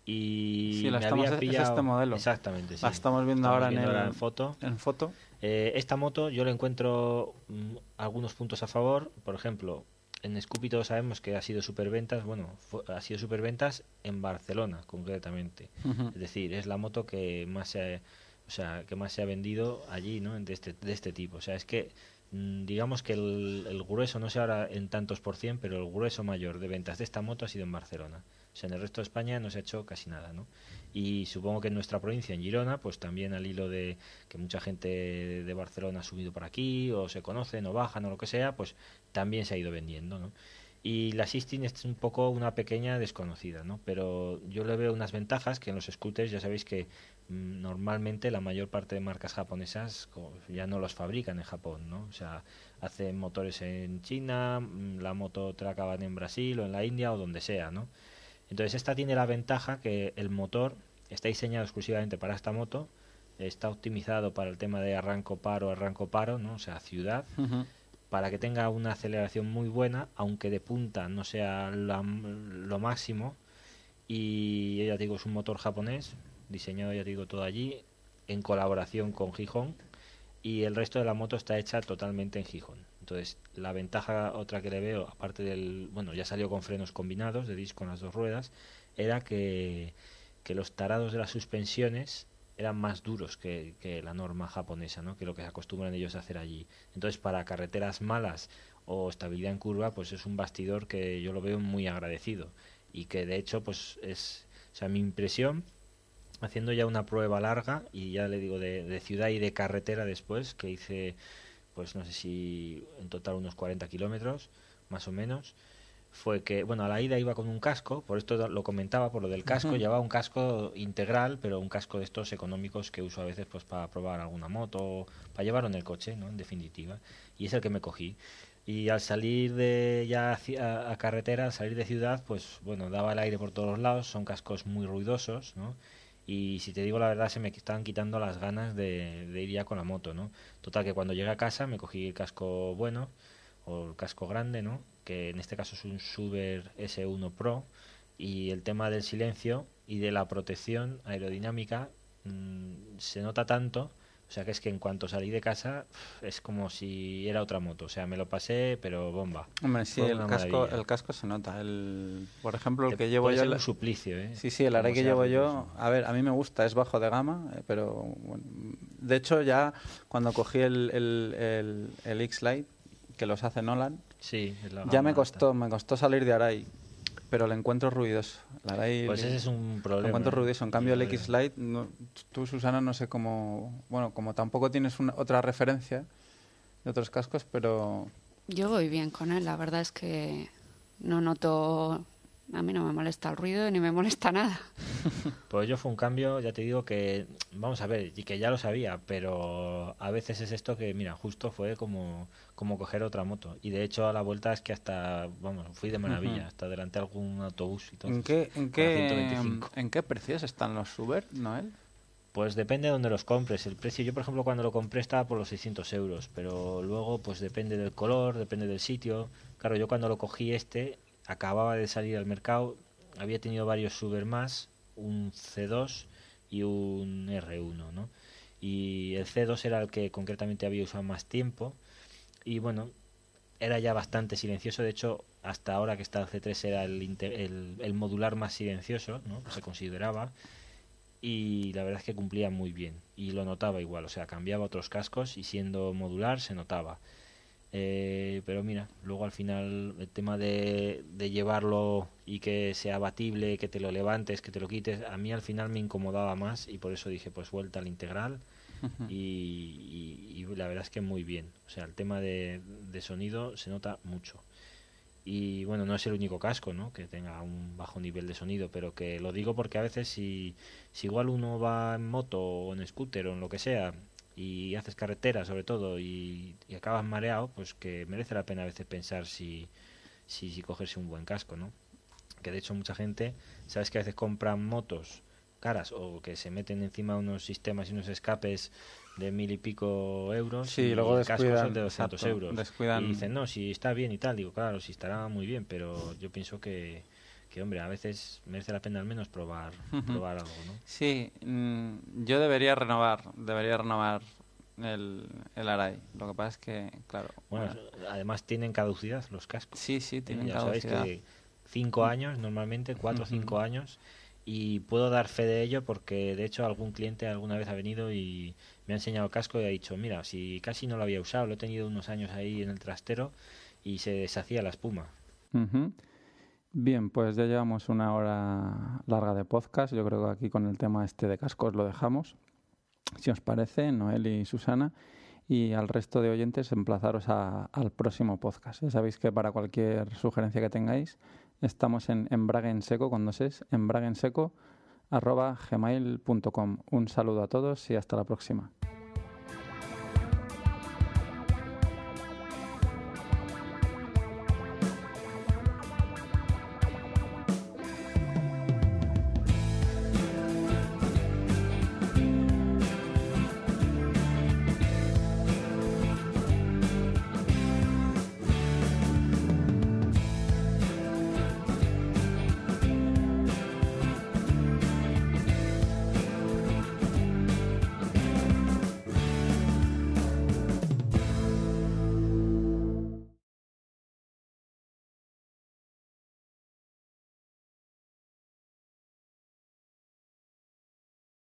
Y Sí, la me estamos- había es pillado... este modelo. Exactamente, sí. La estamos viendo ahora en el- en foto. En foto. Eh, esta moto yo le encuentro mm, algunos puntos a favor. Por ejemplo, en Scoopy todos sabemos que ha sido superventas. Bueno, ha sido superventas en Barcelona, concretamente. Es decir, es la moto que más se ha, o sea, que más se ha vendido allí, ¿no? De este, de este tipo. O sea, es que mm, digamos que el, el grueso, no sé ahora en tantos por cien, pero el grueso mayor de ventas de esta moto ha sido en Barcelona. En el resto de España no se ha hecho casi nada, ¿no? Y supongo que en nuestra provincia, en Girona, pues también al hilo de que mucha gente de Barcelona ha subido por aquí, o se conocen, o bajan, o lo que sea, pues también se ha ido vendiendo, ¿no? Y la Sistine es un poco una pequeña desconocida, ¿no? Pero yo le veo unas ventajas que en los scooters ya sabéis que mm, normalmente la mayor parte de marcas japonesas ya no los fabrican en Japón, ¿no? O sea, hacen motores en China, mm, la moto te acaban en Brasil o en la India o donde sea, ¿no? Entonces esta tiene la ventaja que el motor está diseñado exclusivamente para esta moto, está optimizado para el tema de arranco paro, arranco paro, ¿no? O sea, ciudad para que tenga una aceleración muy buena, aunque de punta no sea la- lo máximo. Y ya te digo, es un motor japonés, diseñado, ya te digo, todo allí, en colaboración con Gijón. Y el resto de la moto está hecha totalmente en Gijón. Entonces, la ventaja otra que le veo, aparte del. Bueno, ya salió con frenos combinados de disco con las dos ruedas, era que, que los tarados de las suspensiones eran más duros que, que la norma japonesa, ¿no? que lo que se acostumbran ellos a hacer allí. Entonces, para carreteras malas o estabilidad en curva, pues es un bastidor que yo lo veo muy agradecido y que de hecho, pues es, o sea, mi impresión haciendo ya una prueba larga y ya le digo de, de ciudad y de carretera después que hice pues no sé si en total unos 40 kilómetros más o menos fue que, bueno, a la ida iba con un casco, por esto lo comentaba, por lo del casco, llevaba un casco integral, pero un casco de estos económicos que uso a veces pues para probar alguna moto, para llevarlo en el coche, ¿no? En definitiva. Y es el que me cogí. Y al salir de ya a, a carretera, al salir de ciudad, pues bueno, daba el aire por todos lados, son cascos muy ruidosos, ¿no? Y si te digo la verdad se me estaban quitando las ganas de, ir ya con la moto, ¿no? Total que cuando llegué a casa me cogí el casco bueno o el casco grande, ¿no? Que en este caso es un Suber S1 Pro y el tema del silencio y de la protección aerodinámica mmm, se nota tanto o sea que es que en cuanto salí de casa es como si era otra moto. O sea, me lo pasé, pero bomba. Hombre, sí, el casco, el casco se nota. El, por ejemplo, el Te que llevo yo... el- un suplicio, ¿eh? Sí, sí, el Como que llevo yo, a ver, a mí me gusta, es bajo de gama, eh, pero bueno, de hecho ya cuando cogí el, el, el, el X-Lite, que los hace Nolan, Sí, es ya me alta. costó, me costó salir de Arai, pero le encuentro ruidoso. Pues ese es un lo problema. encuentro ¿eh? ruidoso. En cambio, el. X-Lite, no- tú, Susana, no sé cómo... Bueno, como tampoco tienes una, otra referencia de otros cascos, pero... Yo voy bien con él, la verdad es que no noto, a mí no me molesta el ruido ni me molesta nada. Pues yo fue un cambio, ya te digo que, vamos a ver, y que ya lo sabía, pero a veces es esto que, mira, justo fue como, como coger otra moto. Y de hecho a la vuelta es que hasta, vamos, fui de maravilla, hasta delante de algún autobús y todo. ¿En qué, en, qué, 125. ¿En qué precios están los Uber, Noel? Pues depende de dónde los compres. El precio, yo por ejemplo cuando lo compré estaba por los 600 euros, pero luego pues depende del color, depende del sitio. Claro, yo cuando lo cogí este, acababa de salir al mercado, había tenido varios Suber más, un C2 y un R1, ¿no? Y el C2 era el que concretamente había usado más tiempo y bueno, era ya bastante silencioso, de hecho hasta ahora que está el C3 era el modular más silencioso, ¿no? Se consideraba y la verdad es que cumplía muy bien y lo notaba igual, o sea, cambiaba otros cascos y siendo modular se notaba. Eh, pero mira, luego al final el tema de, de llevarlo y que sea abatible, que te lo levantes, que te lo quites, a mí al final me incomodaba más y por eso dije pues vuelta al integral y, y- y la verdad es que muy bien. O sea, el tema de, de sonido se nota mucho. Y bueno, no es el único casco, ¿no? Que tenga un bajo nivel de sonido, pero que lo digo porque a veces si, si igual uno va en moto o en scooter o en lo que sea y haces carretera sobre todo y, y acabas mareado, pues que merece la pena a veces pensar si, si, si cogerse un buen casco, ¿no? Que de hecho mucha gente, sabes que a veces compran motos caras o que se meten encima unos sistemas y unos escapes de mil y pico euros Sí, y luego el casco son de 200 exacto, euros descuidan- y dicen no si está bien y tal digo claro si estará muy bien pero yo pienso que que hombre a veces merece la pena al menos probar probar algo no Sí, mm, yo debería renovar, debería renovar el, el Arai. Lo que pasa es que, claro, bueno bueno, además tienen caducidad los cascos sí, sí, ¿eh? tienen ya sabéis caducidad. que cinco años normalmente cuatro o cinco años y puedo dar fe de ello porque de hecho algún cliente alguna vez ha venido y me ha enseñado el casco y ha dicho mira si casi no lo había usado lo he tenido unos años ahí en el trastero y se deshacía la espuma. Bien, pues ya llevamos una hora larga de podcast. Yo creo que aquí con el tema este de cascos lo dejamos. Si os parece, Noel y Susana, y al resto de oyentes, emplazaros a- al próximo podcast. Ya sabéis que para cualquier sugerencia que tengáis, estamos en embraguenseco, con dos es, embraguenseco, arroba gmail.com. Un saludo a todos y hasta la próxima.